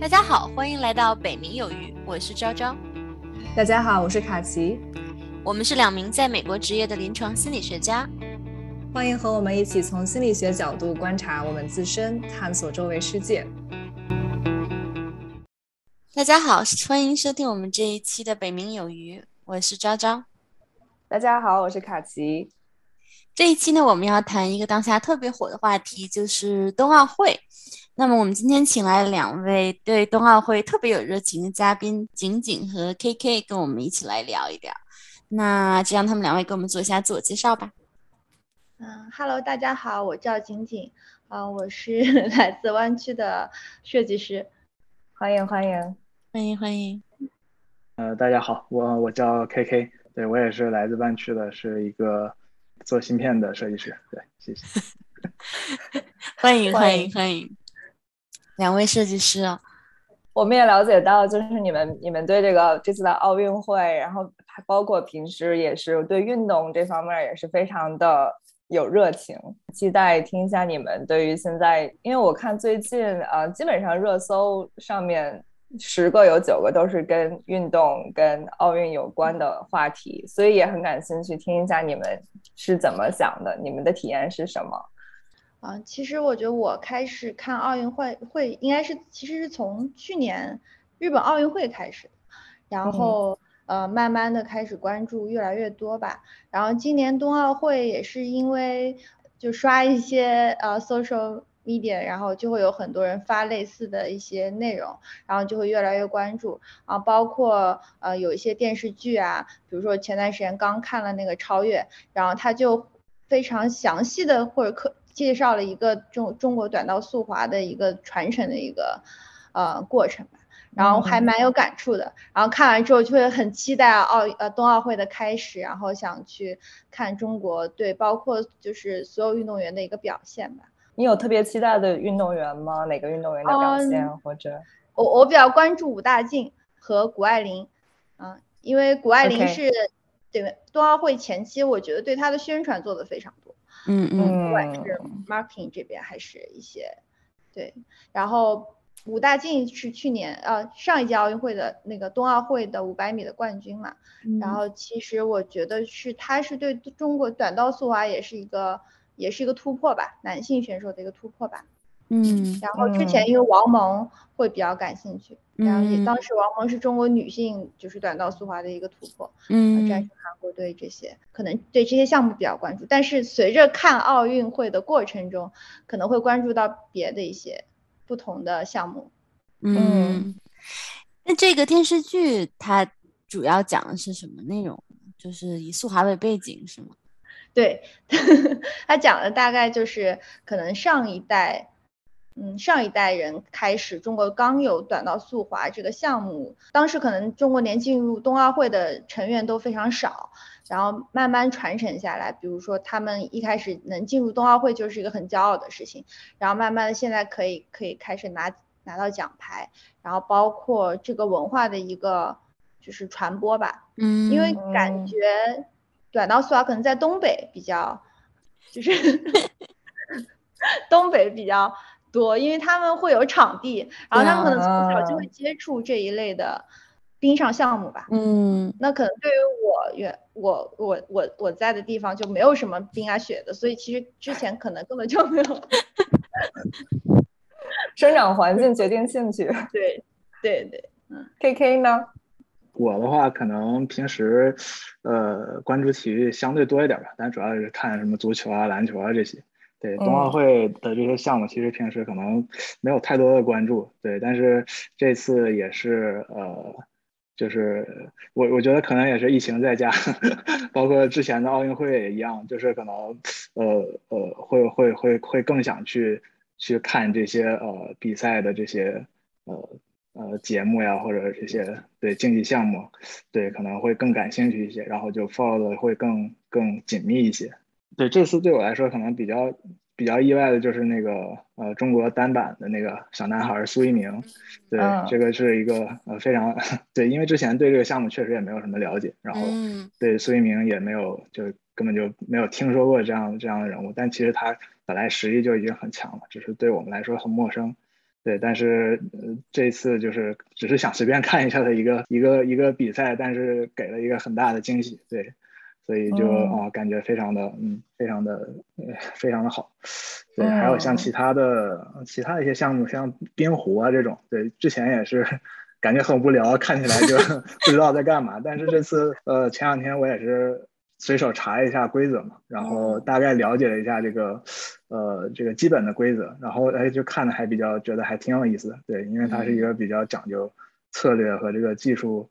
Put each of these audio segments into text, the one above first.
大家好，欢迎来到北冥有鱼，我是昭昭。大家好，我是卡奇。我们是两名在美国职业的临床心理学家，欢迎和我们一起从心理学角度观察我们自身，探索周围世界。大家好，欢迎收听我们这一期的北冥有鱼，我是昭昭。大家好，我是卡奇。这一期呢，我们要谈一个当下特别火的话题，就是冬奥会。那么我们今天请来了两位对冬奥会特别有热情的嘉宾，景景和 KK，跟我们一起来聊一聊。那就让他们两位给我们做一下自我介绍吧。嗯，Hello，大家好，我叫景景，啊，我是 来自湾区的设计师，欢迎欢迎欢迎欢迎。呃，大家好，我我叫 KK，对我也是来自湾区的，是一个做芯片的设计师。对，谢谢。欢迎欢迎欢迎。两位设计师啊，我们也了解到，就是你们你们对这个这次的奥运会，然后还包括平时也是对运动这方面也是非常的有热情，期待听一下你们对于现在，因为我看最近呃，基本上热搜上面十个有九个都是跟运动跟奥运有关的话题，所以也很感兴趣听一下你们是怎么想的，你们的体验是什么。啊，其实我觉得我开始看奥运会会应该是其实是从去年日本奥运会开始，然后呃慢慢的开始关注越来越多吧。然后今年冬奥会也是因为就刷一些呃 social media，然后就会有很多人发类似的一些内容，然后就会越来越关注啊。包括呃有一些电视剧啊，比如说前段时间刚看了那个超越，然后他就非常详细的或者可。介绍了一个中中国短道速滑的一个传承的一个呃过程吧，然后还蛮有感触的。然后看完之后就会很期待奥呃冬奥会的开始，然后想去看中国队，包括就是所有运动员的一个表现吧。你有特别期待的运动员吗？哪个运动员的表现或者？我我比较关注武大靖和谷爱凌，嗯，因为谷爱凌是对冬奥会前期，我觉得对她的宣传做的非常多。嗯嗯，不管是 marketing 这边还是一些，对，然后武大靖是去年呃上一届奥运会的那个冬奥会的五百米的冠军嘛，然后其实我觉得是他是对中国短道速滑也是一个也是一个突破吧，男性选手的一个突破吧。嗯，然后之前因为王蒙会比较感兴趣，然后也当时王蒙是中国女性就是短道速滑的一个突破，嗯，战胜韩国队这些，可能对这些项目比较关注。但是随着看奥运会的过程中，可能会关注到别的一些不同的项目。嗯，那这个电视剧它主要讲的是什么内容？就是以速滑为背景是吗？对，它讲的大概就是可能上一代。嗯，上一代人开始，中国刚有短道速滑这个项目，当时可能中国连进入冬奥会的成员都非常少，然后慢慢传承下来，比如说他们一开始能进入冬奥会就是一个很骄傲的事情，然后慢慢的现在可以可以开始拿拿到奖牌，然后包括这个文化的一个就是传播吧，嗯，因为感觉短道速滑可能在东北比较，就是 东北比较。多，因为他们会有场地，然后他们可能从小就会接触这一类的冰上项目吧。嗯，那可能对于我原我我我我在的地方就没有什么冰啊雪的，所以其实之前可能根本就没有 生长环境决定兴趣。对对对，嗯，K K 呢？我的话可能平时呃关注体育相对多一点吧，但主要是看什么足球啊、篮球啊这些。对冬奥会的这些项目，其实平时可能没有太多的关注，对，但是这次也是呃，就是我我觉得可能也是疫情在家，包括之前的奥运会也一样，就是可能呃呃会会会会更想去去看这些呃比赛的这些呃呃节目呀，或者这些对竞技项目，对可能会更感兴趣一些，然后就 follow 的会更更紧密一些。对这次对我来说可能比较比较意外的就是那个呃中国单板的那个小男孩苏一鸣，对这个是一个呃非常 对，因为之前对这个项目确实也没有什么了解，然后对苏一鸣也没有就根本就没有听说过这样这样的人物，但其实他本来实力就已经很强了，只是对我们来说很陌生。对，但是呃这次就是只是想随便看一下的一个一个一个比赛，但是给了一个很大的惊喜，对，所以就啊感觉非常的嗯非常的非常的好，对，还有像其他的其他的一些项目，像冰壶啊这种，对，之前也是感觉很无聊，看起来就 不知道在干嘛，但是这次呃前两天我也是。随手查一下规则嘛，然后大概了解了一下这个，呃，这个基本的规则，然后哎，就看的还比较觉得还挺有意思的，对，因为它是一个比较讲究策略和这个技术，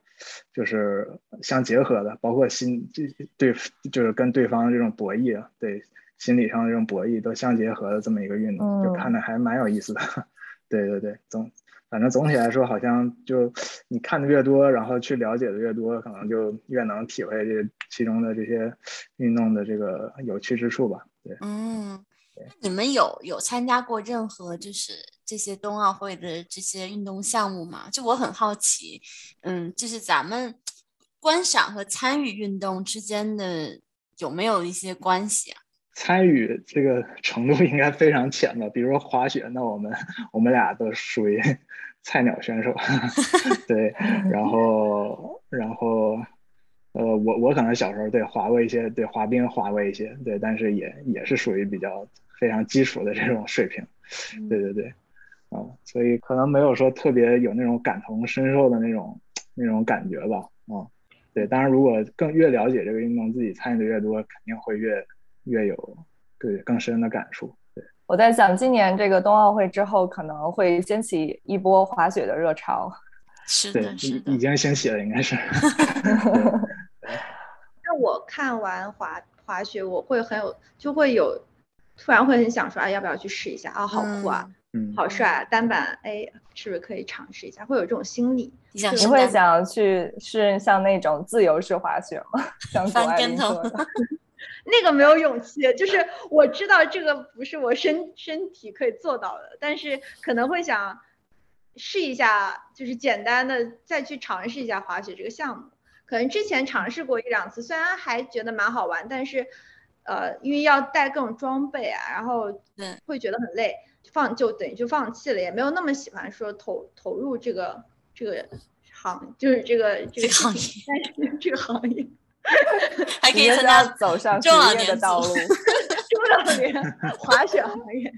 就是相结合的，包括心对，就是跟对方这种博弈啊，对，心理上的这种博弈都相结合的这么一个运动，就看的还蛮有意思的，对对对，总。反正总体来说，好像就你看的越多，然后去了解的越多，可能就越能体会这其中的这些运动的这个有趣之处吧。对，嗯，你们有有参加过任何就是这些冬奥会的这些运动项目嘛？就我很好奇，嗯，就是咱们观赏和参与运动之间的有没有一些关系啊？参与这个程度应该非常浅吧？比如说滑雪，那我们我们俩都属于 菜鸟选手，对。然后然后呃，我我可能小时候对滑过一些，对滑冰滑过一些，对，但是也也是属于比较非常基础的这种水平，对对对，啊，所以可能没有说特别有那种感同身受的那种那种感觉吧，啊，对。当然，如果更越了解这个运动，自己参与的越多，肯定会越。越有对更深的感触。对，我在想，今年这个冬奥会之后，可能会掀起一波滑雪的热潮。是的，是的，已经掀起了，应该是。那我看完滑滑雪，我会很有，就会有，突然会很想说，哎，要不要去试一下啊？好酷啊，嗯，好帅啊！单板，哎，是不是可以尝试一下？会有这种心理。你会想去试像那种自由式滑雪吗？像翻跟头。那个没有勇气，就是我知道这个不是我身身体可以做到的，但是可能会想试一下，就是简单的再去尝试一下滑雪这个项目。可能之前尝试过一两次，虽然还觉得蛮好玩，但是呃，因为要带各种装备啊，然后会觉得很累，放就等于就放弃了，也没有那么喜欢说投投入这个这个行，就是这个 这个行业，但是这个行业。还可以参加走上中老年的道路，中老年滑雪行业。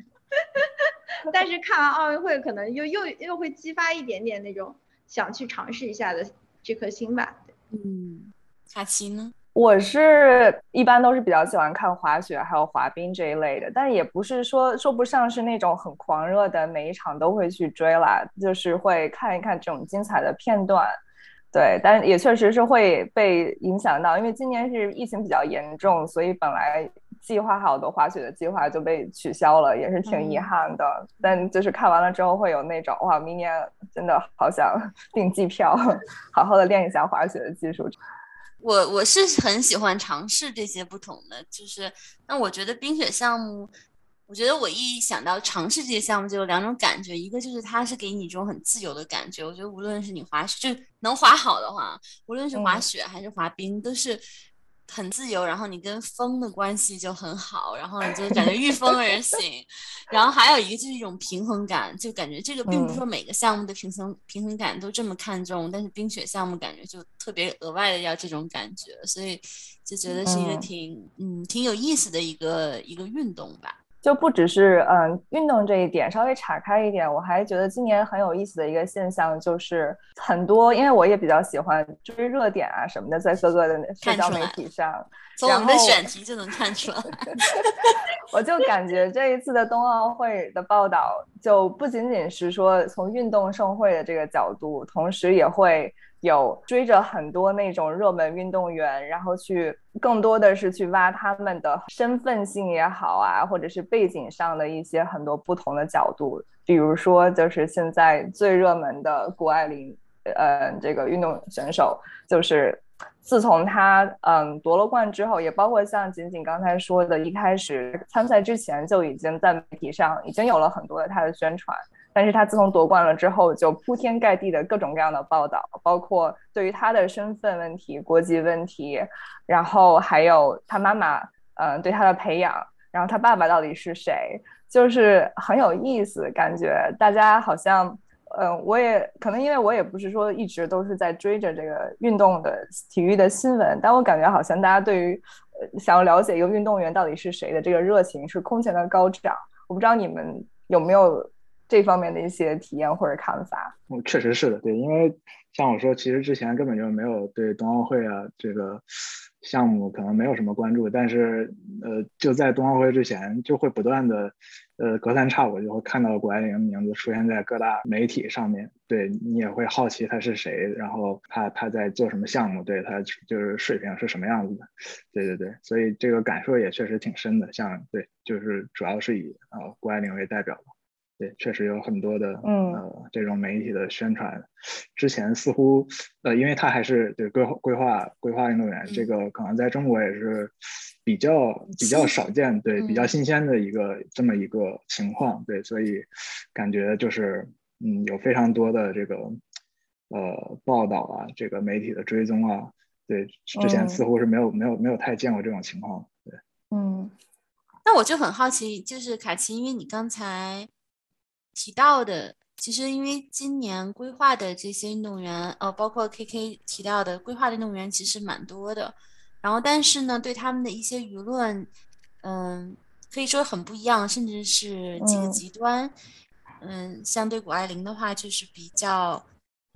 但是看完奥运会，可能又又又会激发一点点那种想去尝试一下的这颗心吧。嗯，卡奇呢？我是一般都是比较喜欢看滑雪还有滑冰这一类的，但也不是说说不上是那种很狂热的，每一场都会去追啦，就是会看一看这种精彩的片段。对，但也确实是会被影响到，因为今年是疫情比较严重，所以本来计划好的滑雪的计划就被取消了，也是挺遗憾的。但就是看完了之后会有那种哇，明年真的好想 订机票，好好的练一下滑雪的技术。我我是很喜欢尝试这些不同的，就是那我觉得冰雪项目。我觉得我一想到尝试这些项目，就有两种感觉，一个就是它是给你一种很自由的感觉。我觉得无论是你滑雪，就能滑好的话，无论是滑雪还是滑冰，都是很自由。然后你跟风的关系就很好，然后你就感觉御风而 行。然后还有一个就是一种平衡感，就感觉这个并不是说每个项目的平衡平衡感都这么看重，但是冰雪项目感觉就特别额外的要这种感觉，所以就觉得是一个挺嗯挺有意思的一个一个运动吧。就不只是嗯运动这一点，稍微岔开一点，我还觉得今年很有意思的一个现象就是很多，因为我也比较喜欢追热点啊什么的，在各个的社交媒体上，从我们的选题就能看出来。我就感觉这一次的冬奥会的报道，就不仅仅是说从运动盛会的这个角度，同时也会。有追着很多那种热门运动员，然后去更多的是去挖他们的身份性也好啊，或者是背景上的一些很多不同的角度。比如说，就是现在最热门的谷爱凌，呃，这个运动选手，就是自从他嗯夺了冠之后，也包括像仅仅刚才说的，一开始参赛之前就已经在媒体上已经有了很多的他的宣传。但是他自从夺冠了之后，就铺天盖地的各种各样的报道，包括对于他的身份问题、国籍问题，然后还有他妈妈，嗯，对他的培养，然后他爸爸到底是谁，就是很有意思，感觉大家好像，嗯，我也可能因为我也不是说一直都是在追着这个运动的体育的新闻，但我感觉好像大家对于呃想要了解一个运动员到底是谁的这个热情是空前的高涨。我不知道你们有没有这方面的一些体验或者看法？嗯，确实是的，对，因为像我说，其实之前根本就没有对冬奥会啊这个。项目可能没有什么关注，但是呃，就在冬奥会之前，就会不断的呃隔三差五就会看到谷爱凌的名字出现在各大媒体上面，对你也会好奇她是谁，然后她她在做什么项目，对她就是水平是什么样子的，对对对，所以这个感受也确实挺深的，像对，就是主要是以呃谷爱凌为代表的。对，确实有很多的，嗯，呃，这种媒体的宣传，之前似乎，呃，因为他还是对规划规划规划运动员，这个可能在中国也是比较比较少见，对，比较新鲜的一个这么一个情况，对，所以感觉就是，嗯，有非常多的这个，呃，报道啊，这个媒体的追踪啊，对，之前似乎是没有没有没有太见过这种情况，对，嗯，那我就很好奇，就是凯奇，因为你刚才。提到的，其实因为今年规划的这些运动员，呃，包括 K K 提到的规划的运动员，其实蛮多的。然后，但是呢，对他们的一些舆论，嗯，可以说很不一样，甚至是几个极端。嗯，像对谷爱凌的话，就是比较，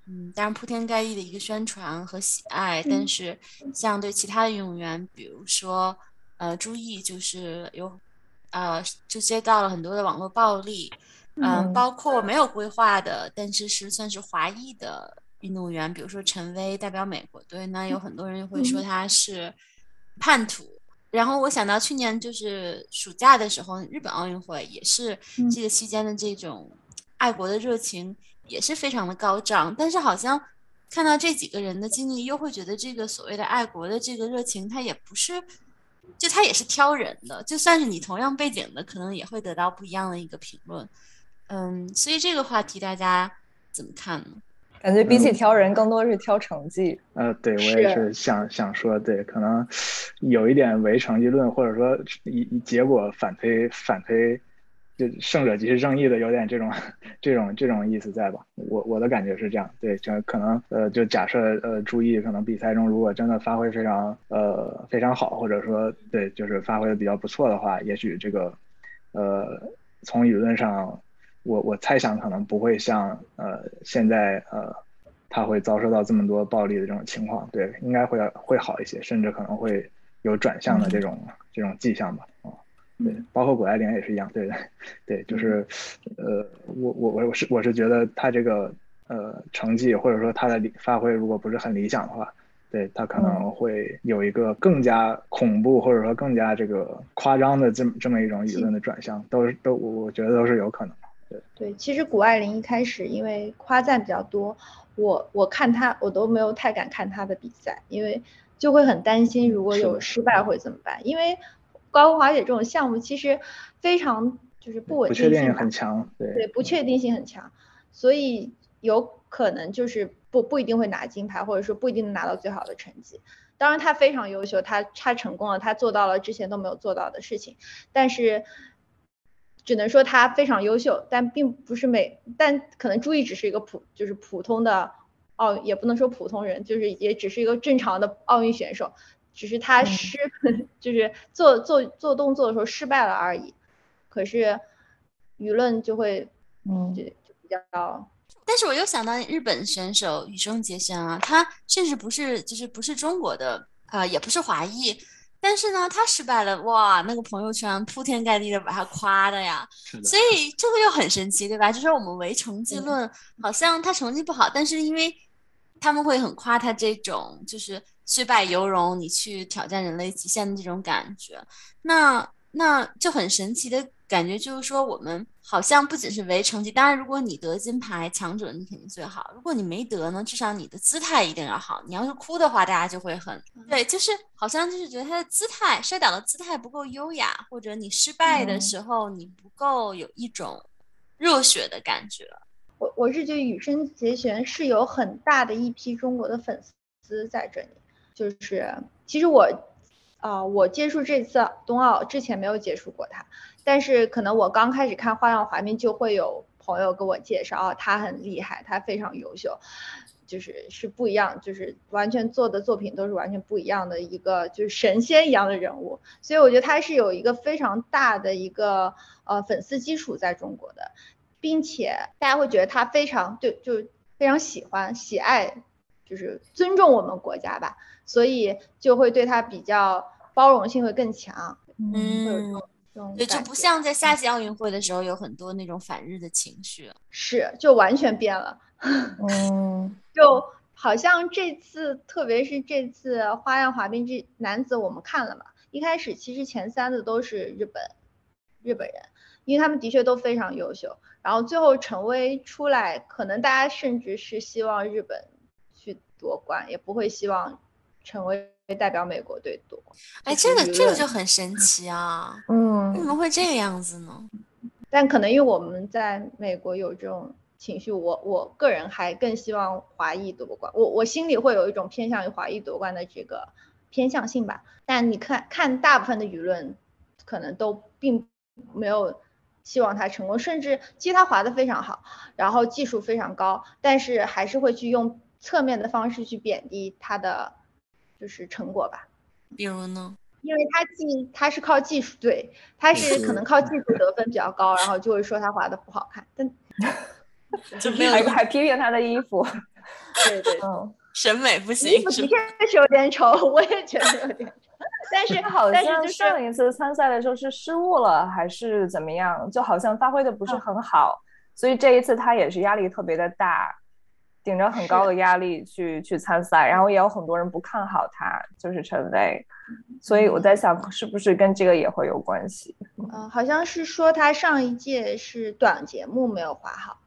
嗯，当然铺天盖地的一个宣传和喜爱。但是，像对其他的运动员，比如说，呃，朱毅，就是有，呃，就接到了很多的网络暴力。嗯，包括没有规划的，但是是算是华裔的运动员，比如说陈薇代表美国队，那有很多人会说他是叛徒。然后我想到去年就是暑假的时候，日本奥运会也是这个期间的这种爱国的热情也是非常的高涨。但是好像看到这几个人的经历，又会觉得这个所谓的爱国的这个热情，它也不是，就他也是挑人的。就算是你同样背景的，可能也会得到不一样的一个评论。嗯，所以这个话题大家怎么看呢？感觉比起挑人，更多是挑成绩。呃，对我也是想想说，对，可能有一点唯成绩论，或者说以以结果反推反推，就胜者即是正义的，有点这种这种这种意思在吧？我我的感觉是这样，对，就可能呃，就假设呃，注意可能比赛中如果真的发挥非常呃非常好，或者说对，就是发挥的比较不错的话，也许这个呃从舆论上。我我猜想可能不会像呃现在呃他会遭受到这么多暴力的这种情况，对，应该会会好一些，甚至可能会有转向的这种这种迹象吧，啊，对，包括谷爱凌也是一样，对对 对，就是呃我我我我是我是觉得他这个呃成绩或者说他的发挥如果不是很理想的话，对他可能会有一个更加恐怖或者说更加这个夸张的这么这么一种舆论的转向，都是都我觉得都是有可能。对，其实谷爱凌一开始因为夸赞比较多，我我看她我都没有太敢看她的比赛，因为就会很担心如果有失败会怎么办？因为高空滑雪这种项目其实非常就是不稳定性很强，对，不确定性很强，所以有可能就是不不一定会拿金牌，或者说不一定能拿到最好的成绩。当然她非常优秀，她她成功了，她做到了之前都没有做到的事情，但是。只能说他非常优秀，但并不是每，但可能朱毅只是一个普，就是普通的奥，也不能说普通人，就是也只是一个正常的奥运选手，只是他失，就是做做做动作的时候失败了而已。可是舆论就会，嗯，就就比较。但是我又想到日本选手羽生结弦啊，他甚至不是，就是不是中国的啊，也不是华裔。但是呢，他失败了，哇，那个朋友圈铺天盖地的把他夸的呀，所以这个又很神奇，对吧？就是我们唯成绩论，好像他成绩不好，但是因为他们会很夸他这种就是虽败犹荣，你去挑战人类极限的这种感觉，那那就很神奇的。感觉就是说，我们好像不仅是为成绩，当然，如果你得金牌，强者你肯定最好。如果你没得呢，至少你的姿态一定要好。你要是哭的话，大家就会很对，就是好像就是觉得他的姿态摔倒的姿态不够优雅，或者你失败的时候你不够有一种热血的感觉。我我是觉得羽生结弦是有很大的一批中国的粉丝在这里，就是其实我啊，我接触这次冬奥之前没有接触过他。但是可能我刚开始看花样滑冰，就会有朋友跟我介绍，哦，他很厉害，他非常优秀，就是是不一样，就是完全做的作品都是完全不一样的一个，就是神仙一样的人物。所以我觉得他是有一个非常大的一个呃粉丝基础在中国的，并且大家会觉得他非常对，就非常喜欢、喜爱，就是尊重我们国家吧，所以就会对他比较包容性会更强。嗯。对，就不像在夏季奥运会的时候有很多那种反日的情绪，是，就完全变了。嗯，就好像这次，特别是这次花样滑冰这男子，我们看了嘛，一开始其实前三的都是日本日本人，因为他们的确都非常优秀。然后最后陈威出来，可能大家甚至是希望日本去夺冠，也不会希望陈威。代表美国队夺，哎，这个这个就很神奇啊！嗯，为什么会这个样子呢？但可能因为我们在美国有这种情绪，我我个人还更希望华裔夺冠，我我心里会有一种偏向于华裔夺冠的这个偏向性吧。但你看看大部分的舆论，可能都并没有希望他成功，甚至其实他滑得非常好，然后技术非常高，但是还是会去用侧面的方式去贬低他的。就是成果吧，比如呢？因为他技他是靠技术，对，他是可能靠技术得分比较高，然后就会说他滑的不好看，但 就 没有还批评他的衣服，对对，嗯，审美不行，衣服的确是有点丑，我也觉得有点丑，但是好像上一次参赛的时候是失误了还是怎么样，就好像发挥的不是很好，所以这一次他也是压力特别的大。顶着很高的压力去去参赛，然后也有很多人不看好他，就是陈薇，所以我在想是不是跟这个也会有关系。嗯，好像是说他上一届是短节目没有滑好，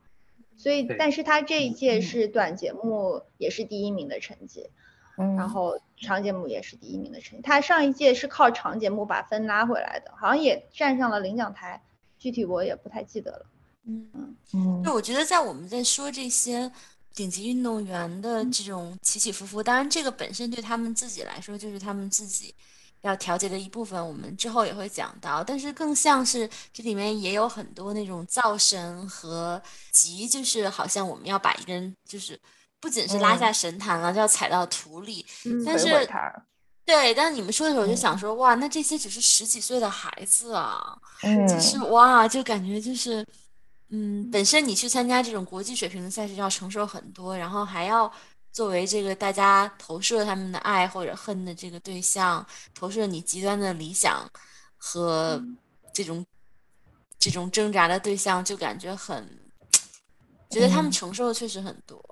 所以但是他这一届是短节目也是第一名的成绩，嗯然后长节目也是第一名的成绩。他上一届是靠长节目把分拉回来的，好像也站上了领奖台，具体我也不太记得了。嗯嗯，就我觉得在我们在说这些。顶级运动员的这种起起伏伏，当然这个本身对他们自己来说就是他们自己要调节的一部分，我们之后也会讲到。但是更像是这里面也有很多那种造神和急，就是好像我们要把一个人就是不仅是拉下神坛了，就要踩到土里。但是对，但是你们说的时候，我就想说，哇，那这些只是十几岁的孩子啊，就是哇，就感觉就是。嗯，本身你去参加这种国际水平的赛事要承受很多，然后还要作为这个大家投射他们的爱或者恨的这个对象，投射你极端的理想和这种这种挣扎的对象，就感觉很觉得他们承受的确实很多。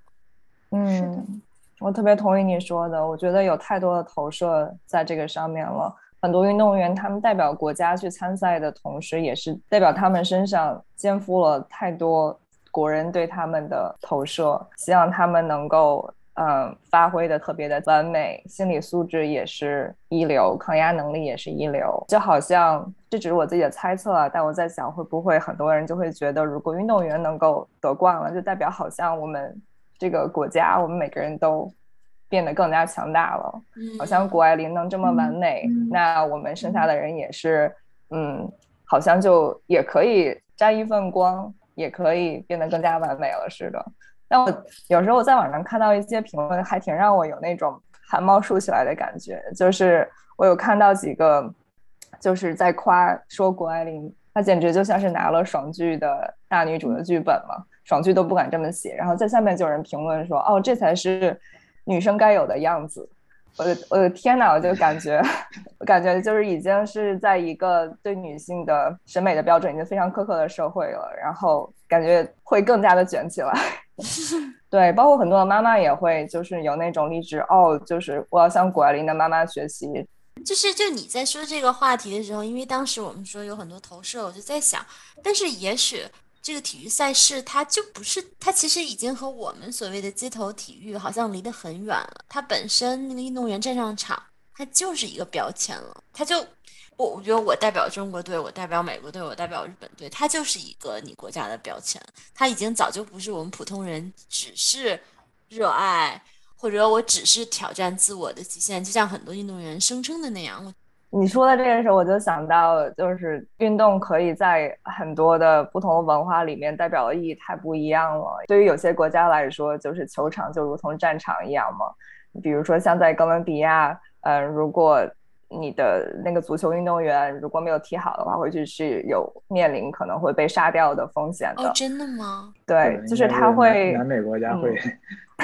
嗯，我特别同意你说的，我觉得有太多的投射在这个上面了。很多运动员，他们代表国家去参赛的同时，也是代表他们身上肩负了太多国人对他们的投射。希望他们能够，嗯，发挥的特别的完美，心理素质也是一流，抗压能力也是一流。就好像这只是我自己的猜测啊，但我在想，会不会很多人就会觉得，如果运动员能够得冠了，就代表好像我们这个国家，我们每个人都。变得更加强大了，好像谷爱凌能这么完美，那我们剩下的人也是，嗯，好像就也可以沾一份光，也可以变得更加完美了似的。但我有时候我在网上看到一些评论，还挺让我有那种汗毛竖起来的感觉。就是我有看到几个，就是在夸说谷爱凌，她简直就像是拿了爽剧的大女主的剧本嘛，爽剧都不敢这么写。然后在下面就有人评论说，哦，这才是。女生该有的样子，我的我的天呐，我就感觉，我感觉就是已经是在一个对女性的审美的标准已经非常苛刻的社会了，然后感觉会更加的卷起来。对，包括很多的妈妈也会，就是有那种励志哦，就是我要向谷爱凌的妈妈学习。就是就你在说这个话题的时候，因为当时我们说有很多投射，我就在想，但是也许。这个体育赛事，它就不是，它其实已经和我们所谓的街头体育好像离得很远了。它本身那个运动员站上场，它就是一个标签了。它就，我我觉得我代表中国队，我代表美国队，我代表日本队，它就是一个你国家的标签。它已经早就不是我们普通人只是热爱，或者我只是挑战自我的极限，就像很多运动员声称的那样。你说的这个时候，我就想到，就是运动可以在很多的不同的文化里面代表的意义太不一样了。对于有些国家来说，就是球场就如同战场一样嘛。比如说像在哥伦比亚，嗯，如果你的那个足球运动员如果没有踢好的话，回去是有面临可能会被杀掉的风险的。哦，真的吗？对，就是他会南美国家会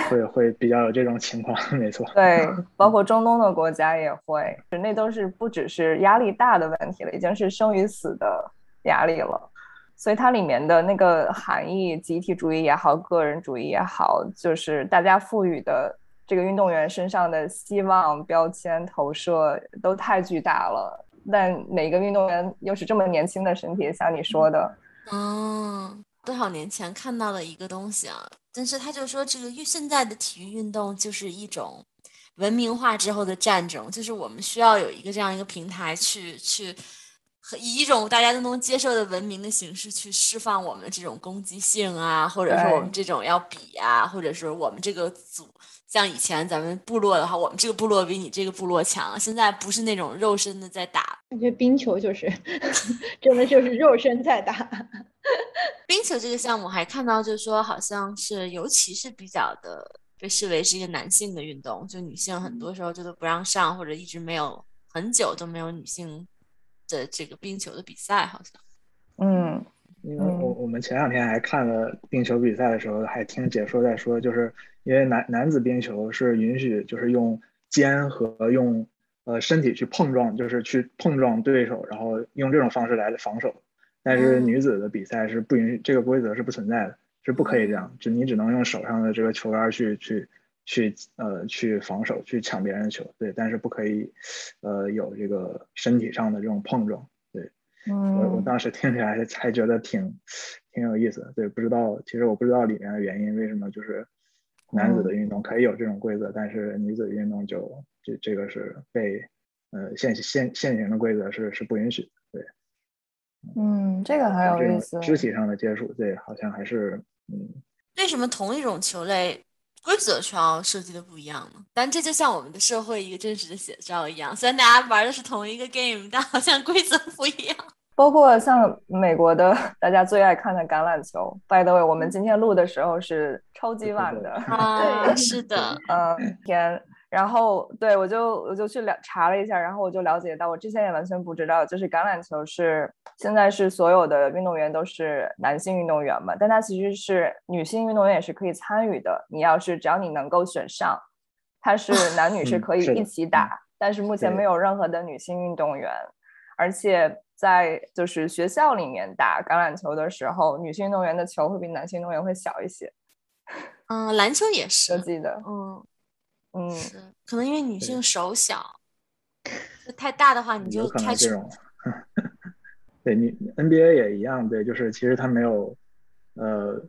会会比较有这种情况，没错。对，包括中东的国家也会，那都是不只是压力大的问题了，已经是生与死的压力了。所以它里面的那个含义，集体主义也好，个人主义也好，就是大家赋予的。这个运动员身上的希望标签投射都太巨大了，但每个运动员又是这么年轻的身体？像你说的，嗯，多少年前看到的一个东西啊，但是他就说这个现在的体育运动就是一种文明化之后的战争，就是我们需要有一个这样一个平台去去。以一种大家都能接受的文明的形式去释放我们这种攻击性啊，或者说我们这种要比啊，或者是我们这个组像以前咱们部落的话，我们这个部落比你这个部落强。现在不是那种肉身的在打，感觉冰球就是 真的就是肉身在打。冰球这个项目还看到就是说，好像是尤其是比较的被视为是一个男性的运动，就女性很多时候就都不让上，或者一直没有很久都没有女性。的这个冰球的比赛好像，嗯，因为我我们前两天还看了冰球比赛的时候，还听解说在说，就是因为男男子冰球是允许就是用肩和用呃身体去碰撞，就是去碰撞对手，然后用这种方式来防守，但是女子的比赛是不允许，这个规则是不存在的，是不可以这样，就你只能用手上的这个球杆去去。去呃去防守去抢别人的球，对，但是不可以，呃有这个身体上的这种碰撞，对，我我当时听起来还觉得挺挺有意思的，对，不知道其实我不知道里面的原因为什么就是男子的运动可以有这种规则，但是女子运动就这这个是被呃现现现行的规则是是不允许，对，嗯，这个很有意思，肢体上的接触，对，好像还是嗯，为什么同一种球类？规则需要设计的不一样呢，但这就像我们的社会一个真实的写照一样，虽然大家玩的是同一个 game，但好像规则不一样。包括像美国的 大家最爱看的橄榄球，by the way，我们今天录的时候是超级晚的，啊，对是的，嗯，天。然后，对我就我就去了查了一下，然后我就了解到，我之前也完全不知道，就是橄榄球是现在是所有的运动员都是男性运动员嘛，但它其实是女性运动员也是可以参与的。你要是只要你能够选上，它是 男女是可以一起打，但是目前没有任何的女性运动员，而且在就是学校里面打橄榄球的时候，女性运动员的球会比男性运动员会小一些。嗯，篮球也 是，我记得，嗯。嗯，是可能因为女性手小，太大的话你就开这种。对你 NBA 也一样，对，就是其实它没有呃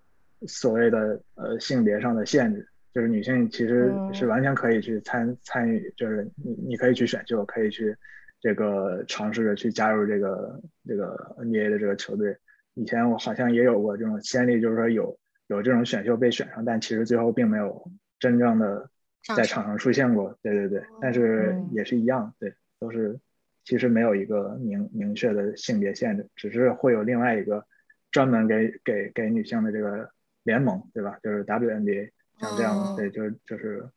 所谓的呃性别上的限制，就是女性其实是完全可以去参参与，就是你你可以去选秀，可以去这个尝试着去加入这个这个 NBA 的这个球队。以前我好像也有过这种先例，就是说有有这种选秀被选上，但其实最后并没有真正的。在场上出现过，对对对，但是也是一样，对，都是其实没有一个明明确的性别限制，只是会有另外一个专门给给给女性的这个联盟，对吧？就是 WNBA 像这样，对，就是就是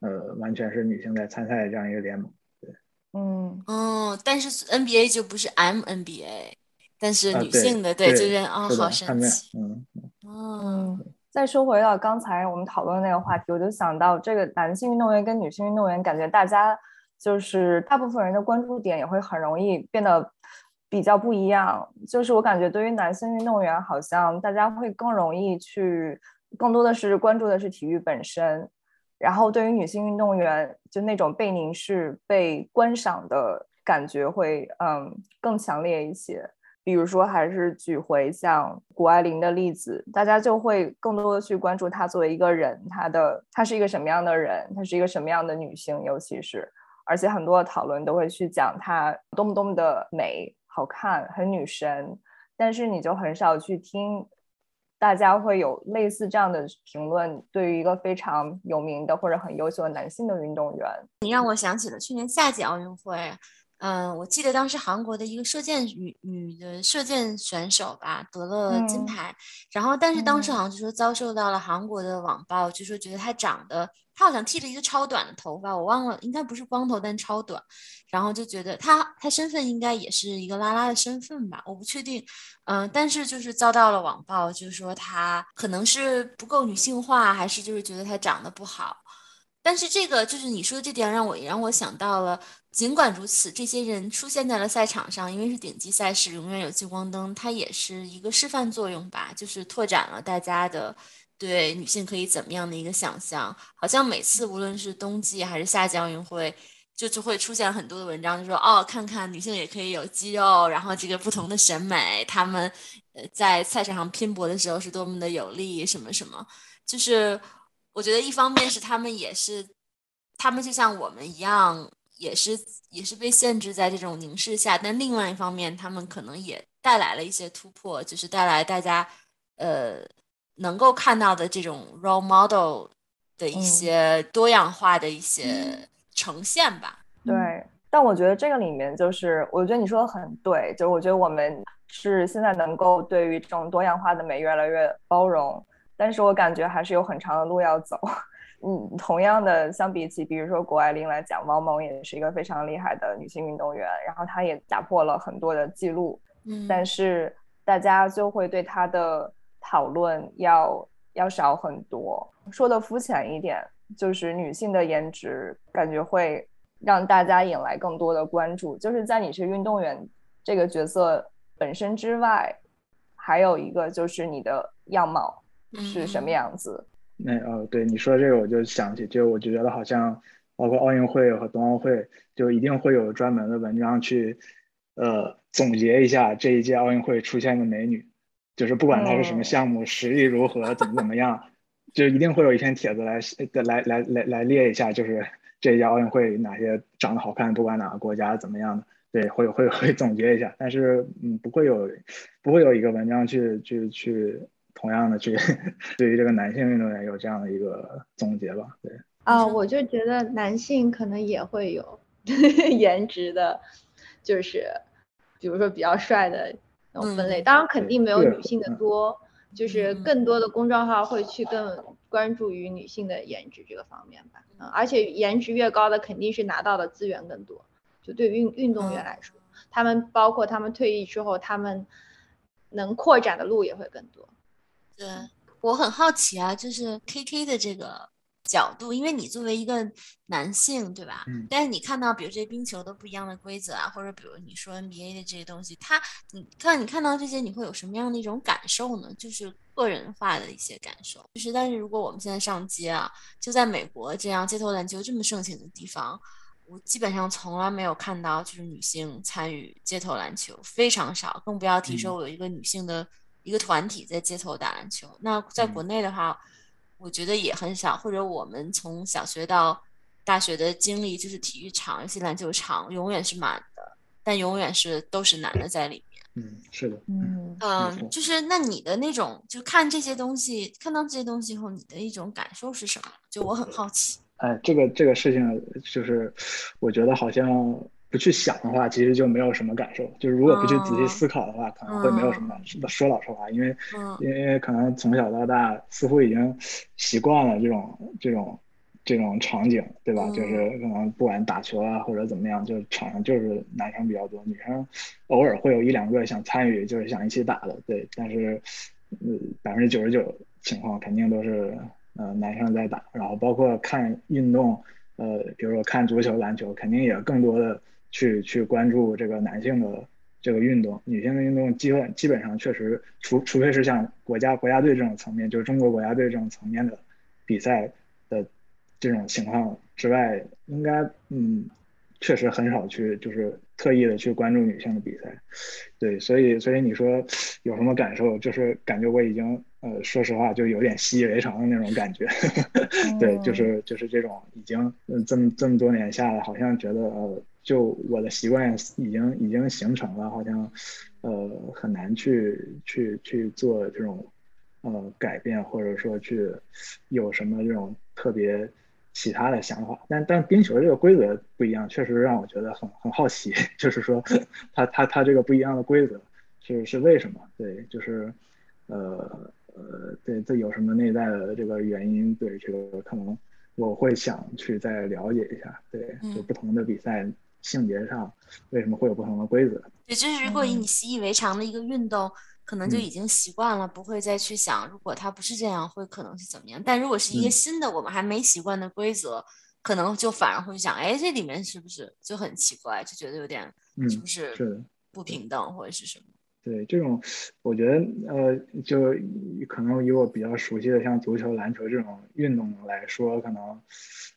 呃，完全是女性在参赛的这样一个联盟，对，嗯。哦，但是 NBA 就不是 MNBA，但是女性的，对，就是啊，好神奇，嗯。哦。再说回到刚才我们讨论的那个话题，我就想到这个男性运动员跟女性运动员，感觉大家就是大部分人的关注点也会很容易变得比较不一样。就是我感觉对于男性运动员，好像大家会更容易去，更多的是关注的是体育本身，然后对于女性运动员，就那种被凝视、被观赏的感觉会嗯更强烈一些。比如说，还是举回像谷爱凌的例子，大家就会更多的去关注她作为一个人，她的她是一个什么样的人，她是一个什么样的女性，尤其是，而且很多的讨论都会去讲她多么多么的美、好看、很女神，但是你就很少去听，大家会有类似这样的评论，对于一个非常有名的或者很优秀的男性的运动员。你让我想起了去年夏季奥运会。嗯，我记得当时韩国的一个射箭女女的射箭选手吧，得了金牌。然后，但是当时好像就说遭受到了韩国的网暴，就说觉得她长得，她好像剃了一个超短的头发，我忘了，应该不是光头，但超短。然后就觉得她她身份应该也是一个拉拉的身份吧，我不确定。嗯，但是就是遭到了网暴，就是说她可能是不够女性化，还是就是觉得她长得不好。但是这个就是你说的这点，让我也让我想到了。尽管如此，这些人出现在了赛场上，因为是顶级赛事，永远有聚光灯，它也是一个示范作用吧，就是拓展了大家的对女性可以怎么样的一个想象。好像每次无论是冬季还是夏季奥运会，就就会出现很多的文章，就说哦，看看女性也可以有肌肉，然后这个不同的审美，她们呃在赛场上拼搏的时候是多么的有力，什么什么。就是我觉得一方面是他们也是，他们就像我们一样。也是也是被限制在这种凝视下，但另外一方面，他们可能也带来了一些突破，就是带来大家呃能够看到的这种 role model 的一些多样化的一些呈现吧。对，但我觉得这个里面就是，我觉得你说的很对，就是我觉得我们是现在能够对于这种多样化的美越来越包容，但是我感觉还是有很长的路要走。嗯，同样的，相比起比如说谷爱凌来讲，王蒙也是一个非常厉害的女性运动员，然后她也打破了很多的记录。嗯，但是大家就会对她的讨论要要少很多。说的肤浅一点，就是女性的颜值感觉会让大家引来更多的关注。就是在你是运动员这个角色本身之外，还有一个就是你的样貌是什么样子。那呃，对你说这个，我就想起，就我就觉得好像，包括奥运会和冬奥会，就一定会有专门的文章去，呃，总结一下这一届奥运会出现的美女，就是不管她是什么项目，实力如何，怎么怎么样，就一定会有一篇帖子来来来来来列一下，就是这一届奥运会哪些长得好看，不管哪个国家怎么样的，对，会会会总结一下，但是嗯，不会有不会有一个文章去去去。同样的，去对于这个男性运动员有这样的一个总结吧。对啊，我就觉得男性可能也会有 颜值的，就是比如说比较帅的那种分类。当然，肯定没有女性的多，就是更多的公众号会去更关注于女性的颜值这个方面吧。嗯，而且颜值越高的，肯定是拿到的资源更多。就对运运动员来说，他们包括他们退役之后，他们能扩展的路也会更多。对我很好奇啊，就是 K K 的这个角度，因为你作为一个男性，对吧？嗯。但是你看到，比如这些冰球都不一样的规则啊，或者比如你说 N B A 的这些东西，他你看你看到这些，你会有什么样的一种感受呢？就是个人化的一些感受。就是，但是如果我们现在上街啊，就在美国这样街头篮球这么盛行的地方，我基本上从来没有看到就是女性参与街头篮球，非常少，更不要提说我有一个女性的。一个团体在街头打篮球，那在国内的话，我觉得也很少。或者我们从小学到大学的经历，就是体育场，尤其篮球场，永远是满的，但永远是都是男的在里面。嗯，是的，嗯嗯，就是那你的那种，就看这些东西，看到这些东西后，你的一种感受是什么？就我很好奇。哎，这个这个事情，就是我觉得好像。不去想的话，其实就没有什么感受。就是如果不去仔细思考的话，可能会没有什么感受。说老实话，因为因为可能从小到大似乎已经习惯了这种这种这种场景，对吧？就是可能不管打球啊或者怎么样，就场上就是男生比较多，女生偶尔会有一两个想参与，就是想一起打的，对。但是，嗯，百分之九十九情况肯定都是呃男生在打。然后包括看运动，呃，比如说看足球、篮球，肯定也更多的。去去关注这个男性的这个运动，女性的运动基本基本上确实，除除非是像国家国家队这种层面，就是中国国家队这种层面的比赛的这种情况之外，应该嗯，确实很少去就是特意的去关注女性的比赛，对，所以所以你说有什么感受？就是感觉我已经呃，说实话就有点习以为常的那种感觉，对，就是就是这种已经嗯这么这么多年下来，好像觉得呃。就我的习惯已经已经形成了，好像，呃，很难去去去做这种，呃，改变，或者说去有什么这种特别其他的想法。但但冰球这个规则不一样，确实让我觉得很很好奇，就是说 它它它这个不一样的规则是是为什么？对，就是呃呃，对，这有什么内在的这个原因？对，这个可能我会想去再了解一下。对，就不同的比赛性别上为什么会有不同的规则？对，就是如果以你习以为常的一个运动。可能就已经习惯了，不会再去想，如果它不是这样，会可能是怎么样。但如果是一个新的，我们还没习惯的规则，可能就反而会想，哎，这里面是不是就很奇怪，就觉得有点是不是不平等或者是什么？对，这种我觉得，呃，就可能以我比较熟悉的像足球、篮球这种运动来说，可能，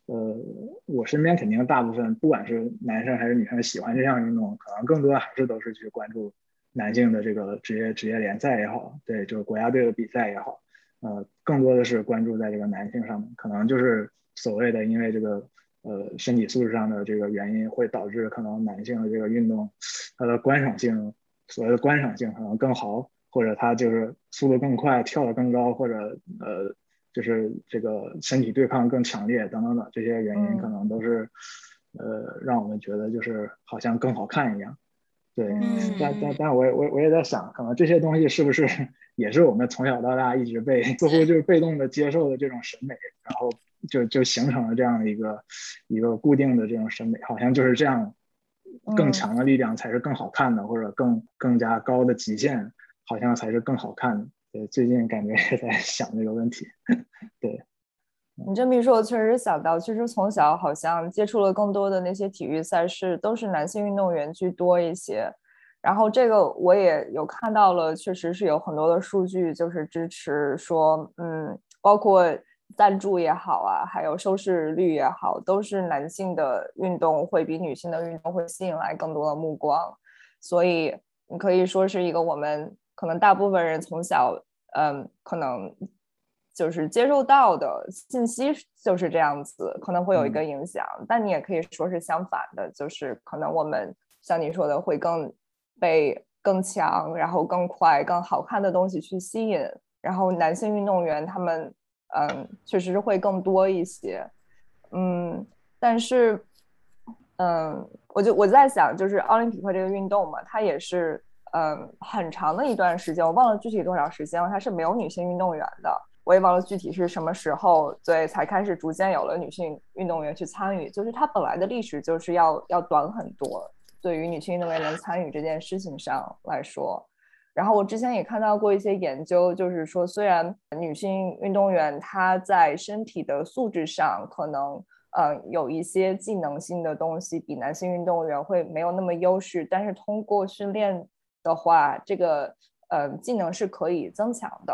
呃，我身边肯定大部分，不管是男生还是女生，喜欢这项运动，可能更多还是都是去关注。男性的这个职业职业联赛也好，对，就是国家队的比赛也好，呃，更多的是关注在这个男性上面，可能就是所谓的因为这个呃身体素质上的这个原因，会导致可能男性的这个运动它的观赏性，所谓的观赏性可能更好，或者他就是速度更快，跳得更高，或者呃就是这个身体对抗更强烈等等等这些原因，可能都是呃让我们觉得就是好像更好看一样。对，但但但我也我我也在想，可能这些东西是不是也是我们从小到大一直被似乎就是被动的接受的这种审美，然后就就形成了这样的一个一个固定的这种审美，好像就是这样，更强的力量才是更好看的，或者更更加高的极限，好像才是更好看的。对，最近感觉也在想这个问题。对。你这么一说，我确实想到，其实从小好像接触了更多的那些体育赛事，都是男性运动员居多一些。然后这个我也有看到了，确实是有很多的数据，就是支持说，嗯，包括赞助也好啊，还有收视率也好，都是男性的运动会比女性的运动会吸引来更多的目光。所以你可以说是一个我们可能大部分人从小，嗯，可能。就是接受到的信息就是这样子，可能会有一个影响，但你也可以说是相反的，就是可能我们像你说的会更被更强，然后更快、更好看的东西去吸引，然后男性运动员他们嗯确实是会更多一些，嗯，但是嗯，我就我在想，就是奥林匹克这个运动嘛，它也是嗯很长的一段时间，我忘了具体多少时间了，它是没有女性运动员的。我也忘了具体是什么时候，对，才开始逐渐有了女性运动员去参与。就是它本来的历史就是要要短很多，对于女性运动员能参与这件事情上来说。然后我之前也看到过一些研究，就是说虽然女性运动员她在身体的素质上可能呃有一些技能性的东西比男性运动员会没有那么优势，但是通过训练的话，这个呃技能是可以增强的。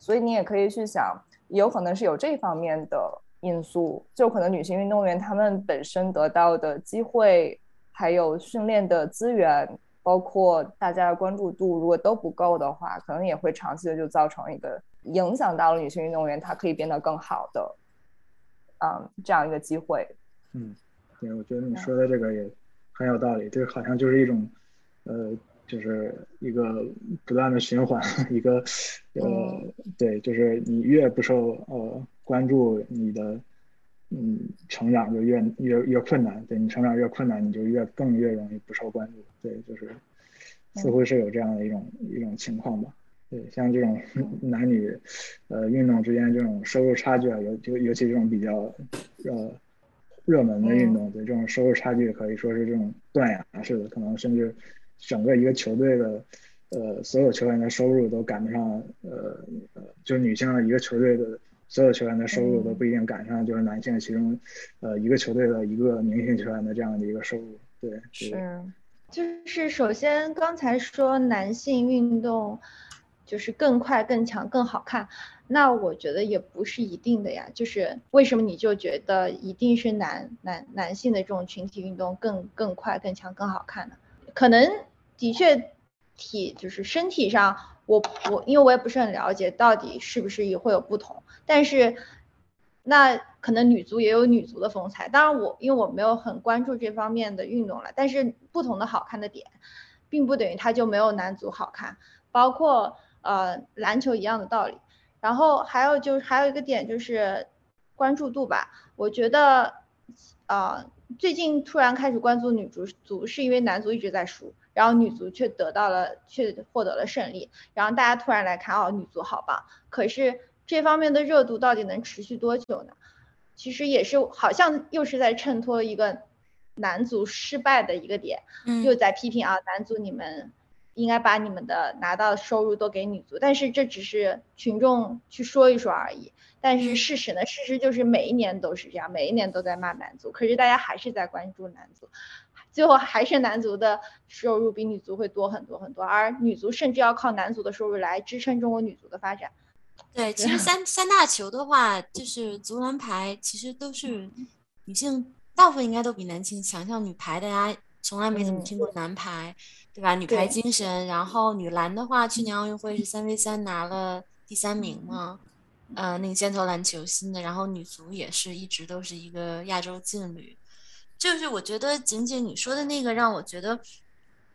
所以你也可以去想，有可能是有这方面的因素，就可能女性运动员她们本身得到的机会，还有训练的资源，包括大家的关注度，如果都不够的话，可能也会长期的就造成一个影响到了女性运动员她可以变得更好的，嗯，这样一个机会。嗯，对，我觉得你说的这个也很有道理，这好像就是一种，呃。就是一个不断的循环，一个呃，对，就是你越不受呃关注，你的嗯成长就越越越困难。对你成长越困难，你就越更越容易不受关注。对，就是似乎是有这样的一种一种情况吧。对，像这种 男女呃运动之间这种收入差距啊，尤就尤其这种比较呃热门的运动，对这种收入差距可以说是这种断崖式的，可能甚至。整个一个球队的，呃，所有球员的收入都赶不上，呃呃，就女性的一个球队的所有球员的收入都不一定赶上，就是男性其中，呃，一个球队的一个明星球员的这样的一个收入。对，是，就是首先刚才说男性运动就是更快、更强、更好看，那我觉得也不是一定的呀。就是为什么你就觉得一定是男男男性的这种群体运动更更快、更强、更好看呢？可能的确，体就是身体上，我我因为我也不是很了解到底是不是也会有不同，但是那可能女足也有女足的风采。当然我因为我没有很关注这方面的运动了，但是不同的好看的点，并不等于它就没有男足好看，包括呃篮球一样的道理。然后还有就是还有一个点就是，关注度吧。我觉得，呃，最近突然开始关注女足足，是因为男足一直在输，然后女足却得到了，却获得了胜利，然后大家突然来看，哦，女足好棒。可是这方面的热度到底能持续多久呢？其实也是好像又是在衬托一个男足失败的一个点，又在批评啊，男足你们。应该把你们的拿到的收入都给女足，但是这只是群众去说一说而已。但是事实呢？事实就是每一年都是这样，每一年都在骂男足，可是大家还是在关注男足，最后还是男足的收入比女足会多很多很多，而女足甚至要靠男足的收入来支撑中国女足的发展。对，其实 三三大球的话，就是足篮排，其实都是女性，大部分应该都比男性强，像女排大家从来没怎么听过男排。对吧？女排精神，然后女篮的话，去年奥运会是三 v 三拿了第三名嘛，呃，那个尖头篮球新的，然后女足也是一直都是一个亚洲劲旅，就是我觉得仅仅你说的那个让我觉得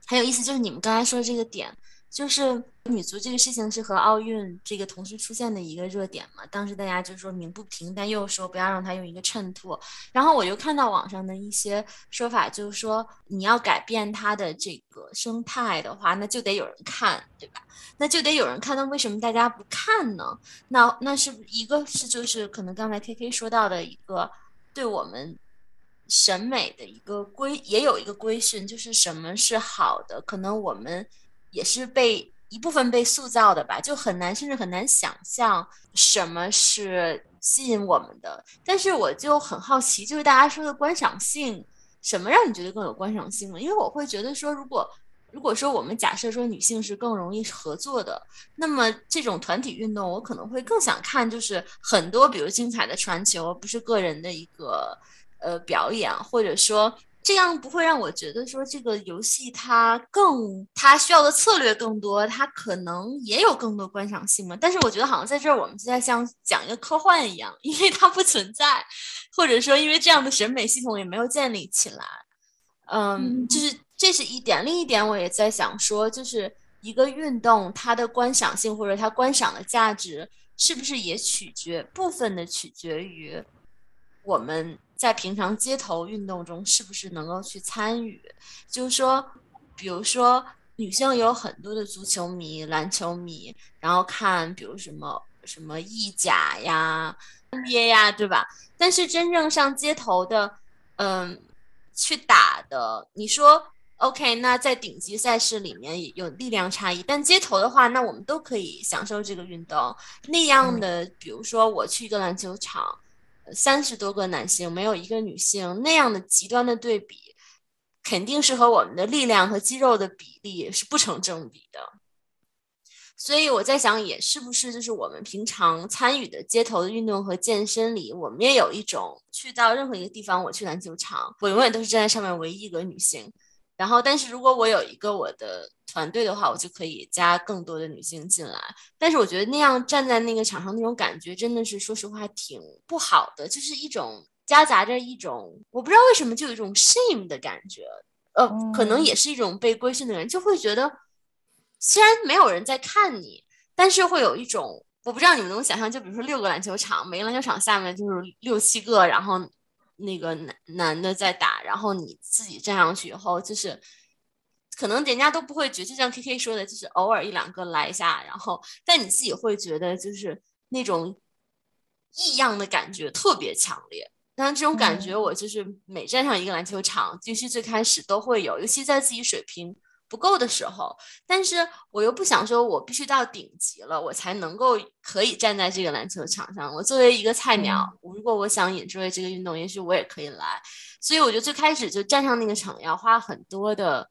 很有意思，就是你们刚才说的这个点。就是女足这个事情是和奥运这个同时出现的一个热点嘛？当时大家就说鸣不平，但又说不要让它用一个衬托。然后我又看到网上的一些说法，就是说你要改变它的这个生态的话，那就得有人看，对吧？那就得有人看，那为什么大家不看呢？那那是一个是就是可能刚才 K K 说到的一个对我们审美的一个规，也有一个规训，就是什么是好的，可能我们。也是被一部分被塑造的吧，就很难，甚至很难想象什么是吸引我们的。但是我就很好奇，就是大家说的观赏性，什么让你觉得更有观赏性呢？因为我会觉得说，如果如果说我们假设说女性是更容易合作的，那么这种团体运动，我可能会更想看，就是很多比如精彩的传球，不是个人的一个呃表演，或者说。这样不会让我觉得说这个游戏它更它需要的策略更多，它可能也有更多观赏性嘛？但是我觉得好像在这儿我们就在像讲一个科幻一样，因为它不存在，或者说因为这样的审美系统也没有建立起来。嗯，就是这是一点。另一点我也在想说，就是一个运动它的观赏性或者它观赏的价值，是不是也取决部分的取决于我们。在平常街头运动中，是不是能够去参与？就是说，比如说，女性有很多的足球迷、篮球迷，然后看，比如什么什么意甲呀、NBA 呀，对吧？但是真正上街头的，嗯，去打的，你说 OK？那在顶级赛事里面有力量差异，但街头的话，那我们都可以享受这个运动。那样的，比如说我去一个篮球场。三十多个男性，没有一个女性，那样的极端的对比，肯定是和我们的力量和肌肉的比例是不成正比的。所以我在想，也是不是就是我们平常参与的街头的运动和健身里，我们也有一种去到任何一个地方，我去篮球场，我永远都是站在上面唯一一个女性。然后，但是如果我有一个我的团队的话，我就可以加更多的女性进来。但是我觉得那样站在那个场上那种感觉，真的是说实话挺不好的，就是一种夹杂着一种我不知道为什么就有一种 shame 的感觉。呃，可能也是一种被规训的人就会觉得，虽然没有人在看你，但是会有一种我不知道你们能想象，就比如说六个篮球场，每个篮球场下面就是六七个，然后。那个男男的在打，然后你自己站上去以后，就是可能人家都不会觉，就像 K K 说的，就是偶尔一两个来一下，然后但你自己会觉得就是那种异样的感觉特别强烈。但这种感觉，我就是每站上一个篮球场，必须最开始都会有，尤其在自己水平。不够的时候，但是我又不想说，我必须到顶级了，我才能够可以站在这个篮球场上。我作为一个菜鸟，如果我想引入这个运动，也许我也可以来。所以我觉得最开始就站上那个场要花很多的，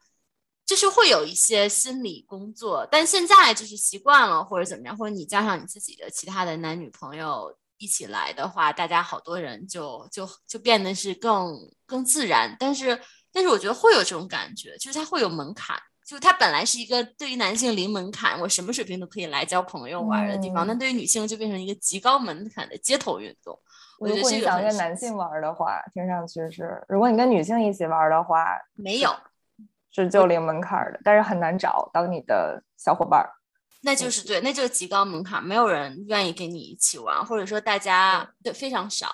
就是会有一些心理工作。但现在就是习惯了，或者怎么样，或者你加上你自己的其他的男女朋友一起来的话，大家好多人就就就变得是更更自然。但是但是我觉得会有这种感觉，就是它会有门槛。就它本来是一个对于男性零门槛，我什么水平都可以来交朋友玩的地方，那对于女性就变成一个极高门槛的街头运动。我觉得如果你想跟男性玩的话，听上去是；如果你跟女性一起玩的话，没有，是就零门槛的，但是很难找当你的小伙伴儿。那就是对，那就是极高门槛，没有人愿意跟你一起玩，或者说大家对非常少。